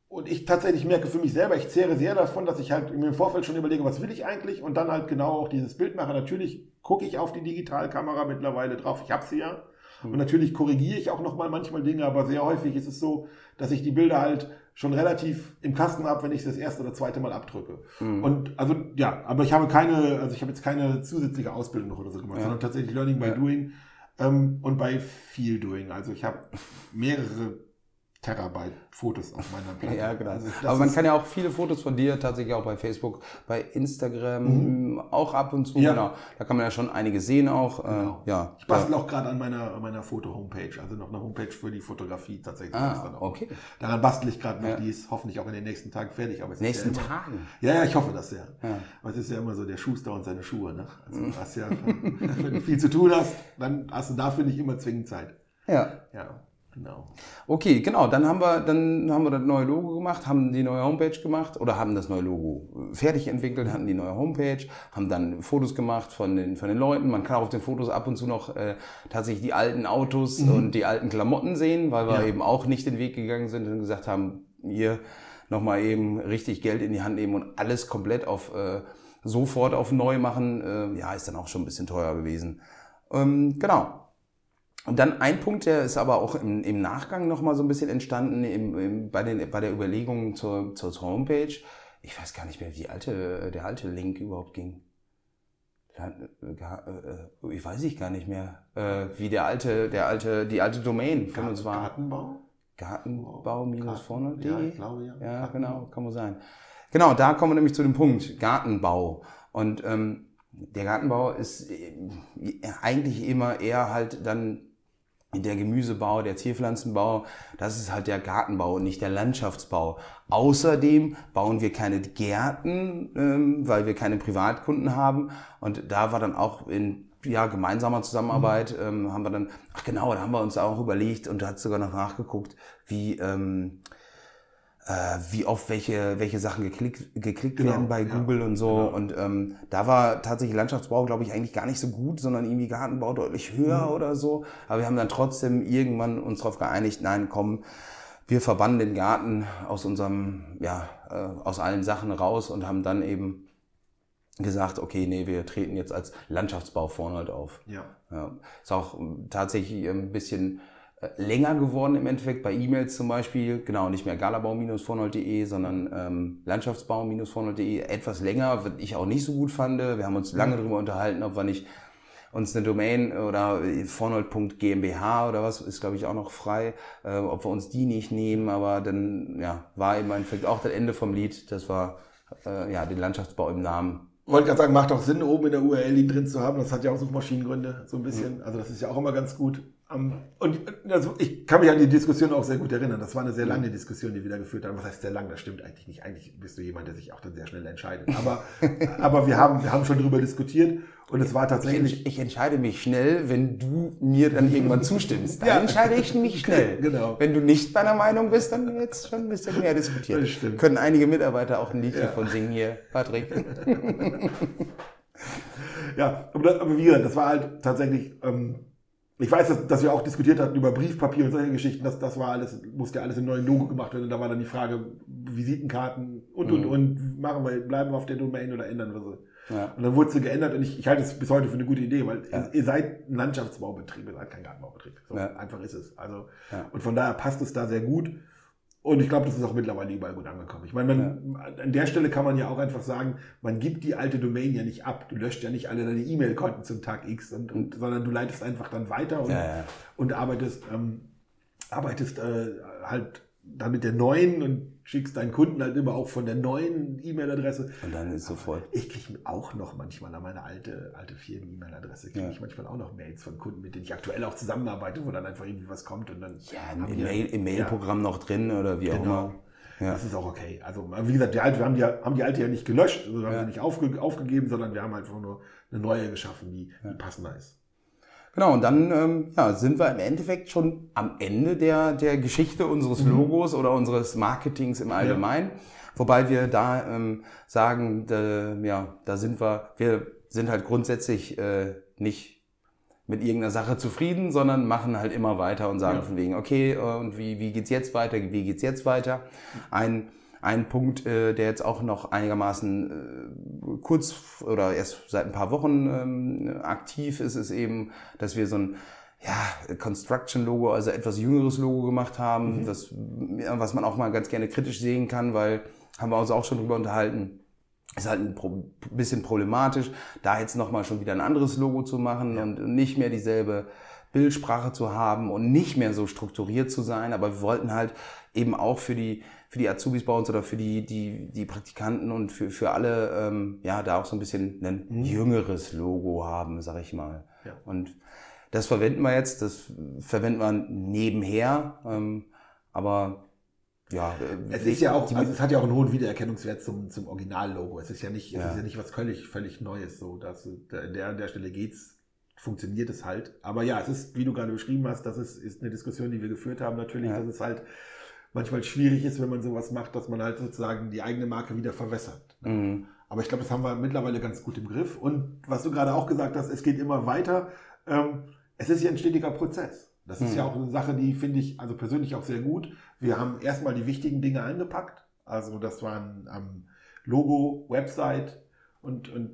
Und ich tatsächlich merke für mich selber, ich zehre sehr davon, dass ich halt mir im Vorfeld schon überlege, was will ich eigentlich und dann halt genau auch dieses Bild mache. Natürlich gucke ich auf die Digitalkamera mittlerweile drauf, ich habe sie ja. Und natürlich korrigiere ich auch nochmal manchmal Dinge, aber sehr häufig ist es so, dass ich die Bilder halt schon relativ im Kasten habe, wenn ich es das erste oder zweite Mal abdrücke. Mhm. Und also ja, aber ich habe keine, also ich habe jetzt keine zusätzliche Ausbildung noch oder so gemacht, Ja. sondern tatsächlich Learning by Ja. Doing ähm, und bei viel Doing. Also ich habe mehrere Terabyte Fotos auf meiner Platte. Ja, genau. Also Aber man kann ja auch viele Fotos von dir tatsächlich auch bei Facebook, bei Instagram, auch ab und zu. Mhm. Ja. Genau. Da kann man ja schon einige sehen auch. Äh, Genau. ja. Ich bastel auch gerade an meiner, an meiner Foto-Homepage, also noch eine Homepage für die Fotografie tatsächlich. Ah, okay. Daran bastel ich gerade noch, Ja. die ist hoffentlich auch in den nächsten Tagen fertig. Aber es Nächsten ja, immer, Tagen. ja, ja, ich hoffe das ja. Ja. Aber es ist ja immer so der Schuster und seine Schuhe. Ne? Also Mhm. du hast ja, wenn du viel zu tun hast, dann hast du dafür nicht immer zwingend Zeit. Ja. Ja, genau. Okay, genau. Dann haben wir, dann haben wir das neue Logo gemacht, haben die neue Homepage gemacht oder haben das neue Logo fertig entwickelt, hatten die neue Homepage, haben dann Fotos gemacht von den, von den Leuten. Man kann auf den Fotos ab und zu noch äh, tatsächlich die alten Autos und die alten Klamotten sehen, weil wir Ja. eben auch nicht den Weg gegangen sind und gesagt haben, hier nochmal eben richtig Geld in die Hand nehmen und alles komplett auf äh, sofort auf neu machen. Äh, ja, ist dann auch schon ein bisschen teuer gewesen. Ähm, genau. Und dann ein Punkt, der ist aber auch im, im Nachgang nochmal so ein bisschen entstanden, im, im, bei, den, bei der Überlegung zur, zur, Homepage. Ich weiß gar nicht mehr, wie alte, der alte Link überhaupt ging. Gar- äh, Ich weiß ich gar nicht mehr, äh, wie der alte, der alte, die alte Domain von uns war. Gartenbau? Gartenbau-vorne.de. Ja, ich glaube, ja. Ja, genau, kann wohl sein. Genau, da kommen wir nämlich zu dem Punkt, Gartenbau. Und ähm, der Gartenbau ist äh, eigentlich immer eher halt dann der Gemüsebau, der Zierpflanzenbau, das ist halt der Gartenbau und nicht der Landschaftsbau. Außerdem bauen wir keine Gärten, ähm, weil wir keine Privatkunden haben. Und da war dann auch in ja, gemeinsamer Zusammenarbeit, ähm, haben wir dann, ach genau, da haben wir uns auch überlegt und da hat sogar noch nachgeguckt, wie, ähm, äh, wie oft welche, welche Sachen geklickt, geklickt Genau, werden bei ja, Google und so. Und ähm, da war tatsächlich Landschaftsbau, glaube ich, eigentlich gar nicht so gut, sondern irgendwie Gartenbau deutlich höher oder so. Aber wir haben dann trotzdem irgendwann uns darauf geeinigt, nein, komm, wir verbannen den Garten aus unserem, ja, äh, aus allen Sachen raus und haben dann eben gesagt, okay, nee, wir treten jetzt als Landschaftsbau vorne halt auf. Ja. Ja, ist auch ähm, tatsächlich ein bisschen äh, länger geworden im Endeffekt bei E-Mails zum Beispiel. Genau, nicht mehr galabau-vornold.de, sondern ähm, landschaftsbau-vornold.de. Etwas länger, was ich auch nicht so gut fand. Wir haben uns lange darüber unterhalten, ob wir nicht uns eine Domain oder vornold.gmbH oder was ist, glaube ich, auch noch frei, äh, ob wir uns die nicht nehmen. Aber dann ja, war im Endeffekt auch das Ende vom Lied. Das war äh, ja den Landschaftsbau im Namen. Wollte gerade sagen, macht auch Sinn, oben in der URL die drin zu haben. Das hat ja auch Suchmaschinengründe, so ein bisschen. Also das ist ja auch immer ganz gut. Ähm, Und also ich kann mich an die Diskussion auch sehr gut erinnern. Das war eine sehr lange Diskussion, die wir da geführt haben. Was heißt sehr lang? Das stimmt eigentlich nicht. Eigentlich bist du jemand, der sich auch dann sehr schnell entscheidet. Aber, aber wir, haben, wir haben schon darüber diskutiert und es war Ich, tatsächlich... ich entscheide mich schnell, wenn du mir dann irgendwann zustimmst. Dann entscheide ich mich schnell. Genau. Wenn du nicht meiner Meinung bist, dann jetzt schon ein bisschen mehr diskutieren. Das stimmt. Können einige Mitarbeiter auch ein Liedchen Ja. von singen hier, Patrick. Ja, aber, das, aber wie gesagt, das war halt tatsächlich, ähm, ich weiß, dass, dass wir auch diskutiert hatten über Briefpapier und solche Geschichten, das, das war alles, musste ja alles im neuen Logo gemacht werden. Und da war dann die Frage, Visitenkarten und, und, und, machen wir, bleiben wir auf der Domain oder ändern wir sie? Ja. Und dann wurde sie geändert und ich, ich halte es bis heute für eine gute Idee, weil ihr, ihr seid ein Landschaftsbaubetrieb, ihr seid kein Gartenbaubetrieb. So Ja. einfach ist es. Also, Ja. und von daher passt es da sehr gut. Und ich glaube, das ist auch mittlerweile überall gut angekommen. Ich meine, man, an der Stelle kann man ja auch einfach sagen, man gibt die alte Domain ja nicht ab. Du löscht ja nicht alle deine E-Mail-Konten zum Tag X, und, und, sondern du leitest einfach dann weiter und, Ja, ja. und arbeitest, ähm, arbeitest äh, halt dann mit der neuen und schickst deinen Kunden halt immer auch von der neuen E-Mail-Adresse. Und dann ist sofort. Ich kriege auch noch manchmal an meine alte, alte Firmen-E-Mail-Adresse, kriege Ja. ich manchmal auch noch Mails von Kunden, mit denen ich aktuell auch zusammenarbeite, wo dann einfach irgendwie was kommt und dann Ja, im, Mail- im Mail-Programm noch drin oder wie auch Genau. immer. Ja. Das ist auch okay. Also, wie gesagt, die alte, wir haben die, haben die alte ja nicht gelöscht, also wir haben Ja. sie nicht aufge, aufgegeben, sondern wir haben einfach nur eine neue geschaffen, die, die passender ist. Genau, und dann ähm, ja, sind wir im Endeffekt schon am Ende der, der Geschichte unseres Logos oder unseres Marketings im Allgemeinen. Wobei wir da ähm, sagen, da, ja, da sind wir, wir sind halt grundsätzlich äh, nicht mit irgendeiner Sache zufrieden, sondern machen halt immer weiter und sagen Ja. von wegen, okay, äh, und wie, wie geht's jetzt weiter, wie geht's jetzt weiter? Ein, ein Punkt, äh, der jetzt auch noch einigermaßen äh, kurz oder erst seit ein paar Wochen ähm, aktiv ist, ist eben, dass wir so ein ja, Construction-Logo, also etwas jüngeres Logo gemacht haben, mhm. das, was man auch mal ganz gerne kritisch sehen kann, weil haben wir uns auch schon drüber unterhalten. Ist halt ein bisschen problematisch, da jetzt nochmal schon wieder ein anderes Logo zu machen ja. und nicht mehr dieselbe Bildsprache zu haben und nicht mehr so strukturiert zu sein. Aber wir wollten halt eben auch für die, für die Azubis bei uns oder für die, die, die Praktikanten und für, für alle, ähm, ja, da auch so ein bisschen ein mhm. jüngeres Logo haben, sag ich mal. Ja. Und das verwenden wir jetzt, das verwenden wir nebenher, ähm, aber ja, äh, es ist ja auch, also es hat ja auch einen hohen Wiedererkennungswert zum, zum Originallogo. Es ist ja nicht, ja. es ist ja nicht was völlig, völlig Neues, so, dass, in der, an der Stelle geht's, funktioniert es halt. Aber ja, es ist, wie du gerade beschrieben hast, das ist, ist eine Diskussion, die wir geführt haben, natürlich, ja. dass es halt manchmal schwierig ist, wenn man sowas macht, dass man halt sozusagen die eigene Marke wieder verwässert. Mhm. Aber ich glaube, das haben wir mittlerweile ganz gut im Griff. Und was du gerade auch gesagt hast, es geht immer weiter. Ähm, es ist ja ein stetiger Prozess. Das ist mhm. ja auch eine Sache, die finde ich also persönlich auch sehr gut. Wir haben erstmal die wichtigen Dinge angepackt. Also das waren ähm, Logo, Website und, und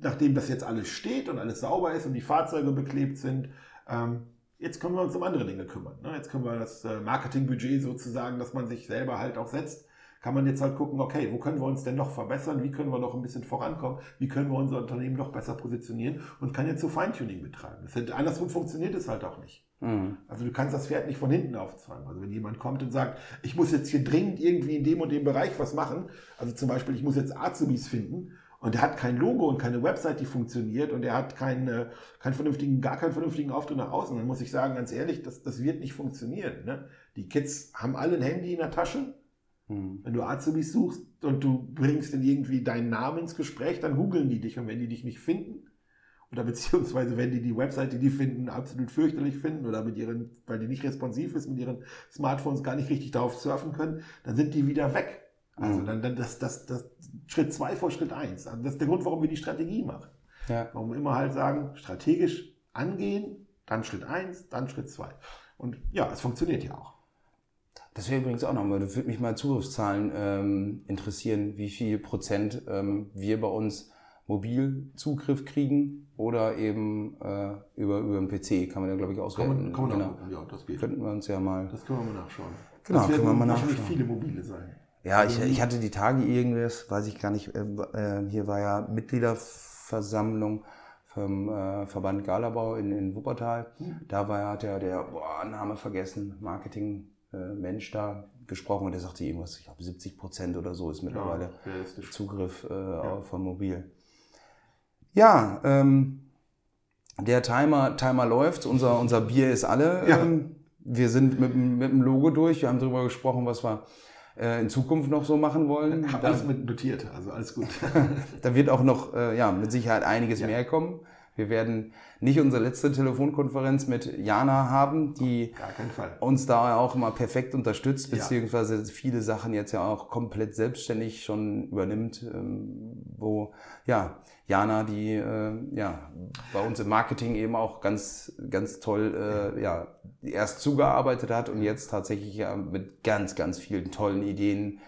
nachdem das jetzt alles steht und alles sauber ist und die Fahrzeuge beklebt sind, ähm, jetzt können wir uns um andere Dinge kümmern. Ne? Jetzt können wir das äh, Marketingbudget sozusagen, dass man sich selber halt auch setzt, kann man jetzt halt gucken, okay, wo können wir uns denn noch verbessern, wie können wir noch ein bisschen vorankommen, wie können wir unser Unternehmen noch besser positionieren und kann jetzt so Feintuning betreiben. Das andersrum funktioniert es halt auch nicht. Mhm. Also du kannst das Pferd nicht von hinten aufzäumen. Also wenn jemand kommt und sagt, ich muss jetzt hier dringend irgendwie in dem und dem Bereich was machen, also zum Beispiel, ich muss jetzt Azubis finden und er hat kein Logo und keine Website, die funktioniert und er hat keinen, keinen vernünftigen, gar keinen vernünftigen Auftritt nach außen, dann muss ich sagen, ganz ehrlich, das, das wird nicht funktionieren. Ne? Die Kids haben alle ein Handy in der Tasche, hm. Wenn du Azubis suchst und du bringst dann irgendwie deinen Namen ins Gespräch, dann googeln die dich und wenn die dich nicht finden, oder beziehungsweise wenn die die Website, die die finden, absolut fürchterlich finden oder mit ihren, weil die nicht responsiv ist, mit ihren Smartphones gar nicht richtig darauf surfen können, dann sind die wieder weg. Also hm. dann, dann das, das, das Schritt zwei vor Schritt eins. Also das ist der Grund, warum wir die Strategie machen. Ja. Warum wir immer halt sagen, strategisch angehen, dann Schritt eins, dann Schritt zwei. Und ja, es funktioniert ja auch. Das wäre übrigens auch nochmal, da würde mich mal Zugriffszahlen ähm, interessieren, wie viel Prozent ähm, wir bei uns Mobilzugriff kriegen oder eben äh, über, über den PC, kann man ja glaube ich auswerten. Kann man, kann man genau. ja, das geht. Könnten wir uns ja mal... Das können wir mal nachschauen. Genau, das können wir mal nachschauen. viele mobile sein. Ja, ich, ich hatte die Tage irgendwas, weiß ich gar nicht, äh, äh hier war ja Mitgliederversammlung vom äh, Verband Galabau in, in Wuppertal. Hm. Da war, hat ja der, boah, Name vergessen, Marketing äh, da gesprochen und der sagte irgendwas, ich glaube 70 Prozent oder so ist mittlerweile ja, Zugriff äh, ja. von mobil. Ja, ähm, der Timer, Timer läuft, unser, unser Bier ist alle. Ja. Ähm, wir sind mit, mit dem Logo durch, wir haben darüber gesprochen, was wir in Zukunft noch so machen wollen. Ich habe alles mit notiert, also alles gut. da wird auch noch äh, ja, mit Sicherheit einiges mehr kommen. Wir werden nicht unsere letzte Telefonkonferenz mit Jana haben, die uns da auch immer perfekt unterstützt, beziehungsweise ja. viele Sachen jetzt ja auch komplett selbstständig schon übernimmt, ähm, wo ja Jana, die äh, ja bei uns im Marketing eben auch ganz ganz toll äh, ja erst zugearbeitet hat und jetzt tatsächlich ja mit ganz ganz vielen tollen Ideen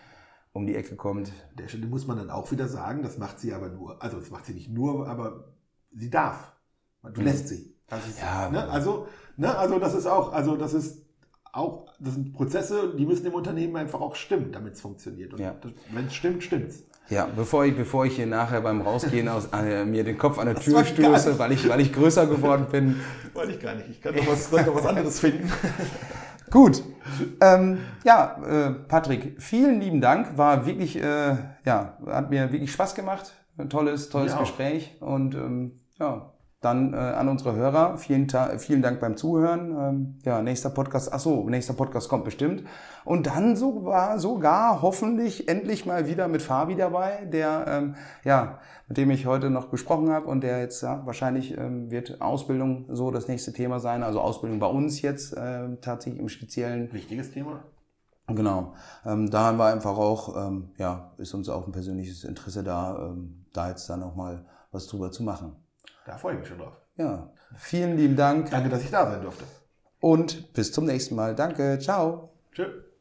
um die Ecke kommt. Der Stelle muss man dann auch wieder sagen, das macht sie aber nur, also das macht sie nicht nur, aber sie darf. Du mhm. lässt sie. Ist, ja, ne? Also, ne? also das ist auch, also das ist auch, das sind Prozesse, die müssen im Unternehmen einfach auch stimmen, damit es funktioniert. Und ja. wenn es stimmt, stimmt's. Ja, bevor ich, bevor ich hier nachher beim Rausgehen aus, äh, mir den Kopf an der Tür stoße, weil ich, weil ich größer geworden bin. Wollte ich gar nicht. Ich kann noch was, noch was anderes finden. Gut. Ähm, ja, äh, Patrick, vielen lieben Dank. War wirklich, äh, ja, hat mir wirklich Spaß gemacht. Ein tolles, tolles Gespräch. Und ähm, ja, dann äh, an unsere Hörer, vielen, vielen Dank beim Zuhören. Ähm, ja, nächster Podcast, ach so, nächster Podcast kommt bestimmt. Und dann sogar, sogar hoffentlich endlich mal wieder mit Fabi dabei, der, ähm, ja, mit dem ich heute noch gesprochen habe und der jetzt, ja, wahrscheinlich ähm, wird Ausbildung so das nächste Thema sein. Also Ausbildung bei uns jetzt äh, tatsächlich im Speziellen. Wichtiges Thema. Genau. Ähm, da haben wir einfach auch, ähm, ja, ist uns auch ein persönliches Interesse da, ähm, da jetzt dann noch mal was drüber zu machen. Da freue ich mich schon drauf. Ja, vielen lieben Dank. Danke, dass ich da sein durfte. Und bis zum nächsten Mal. Danke, ciao. Tschüss.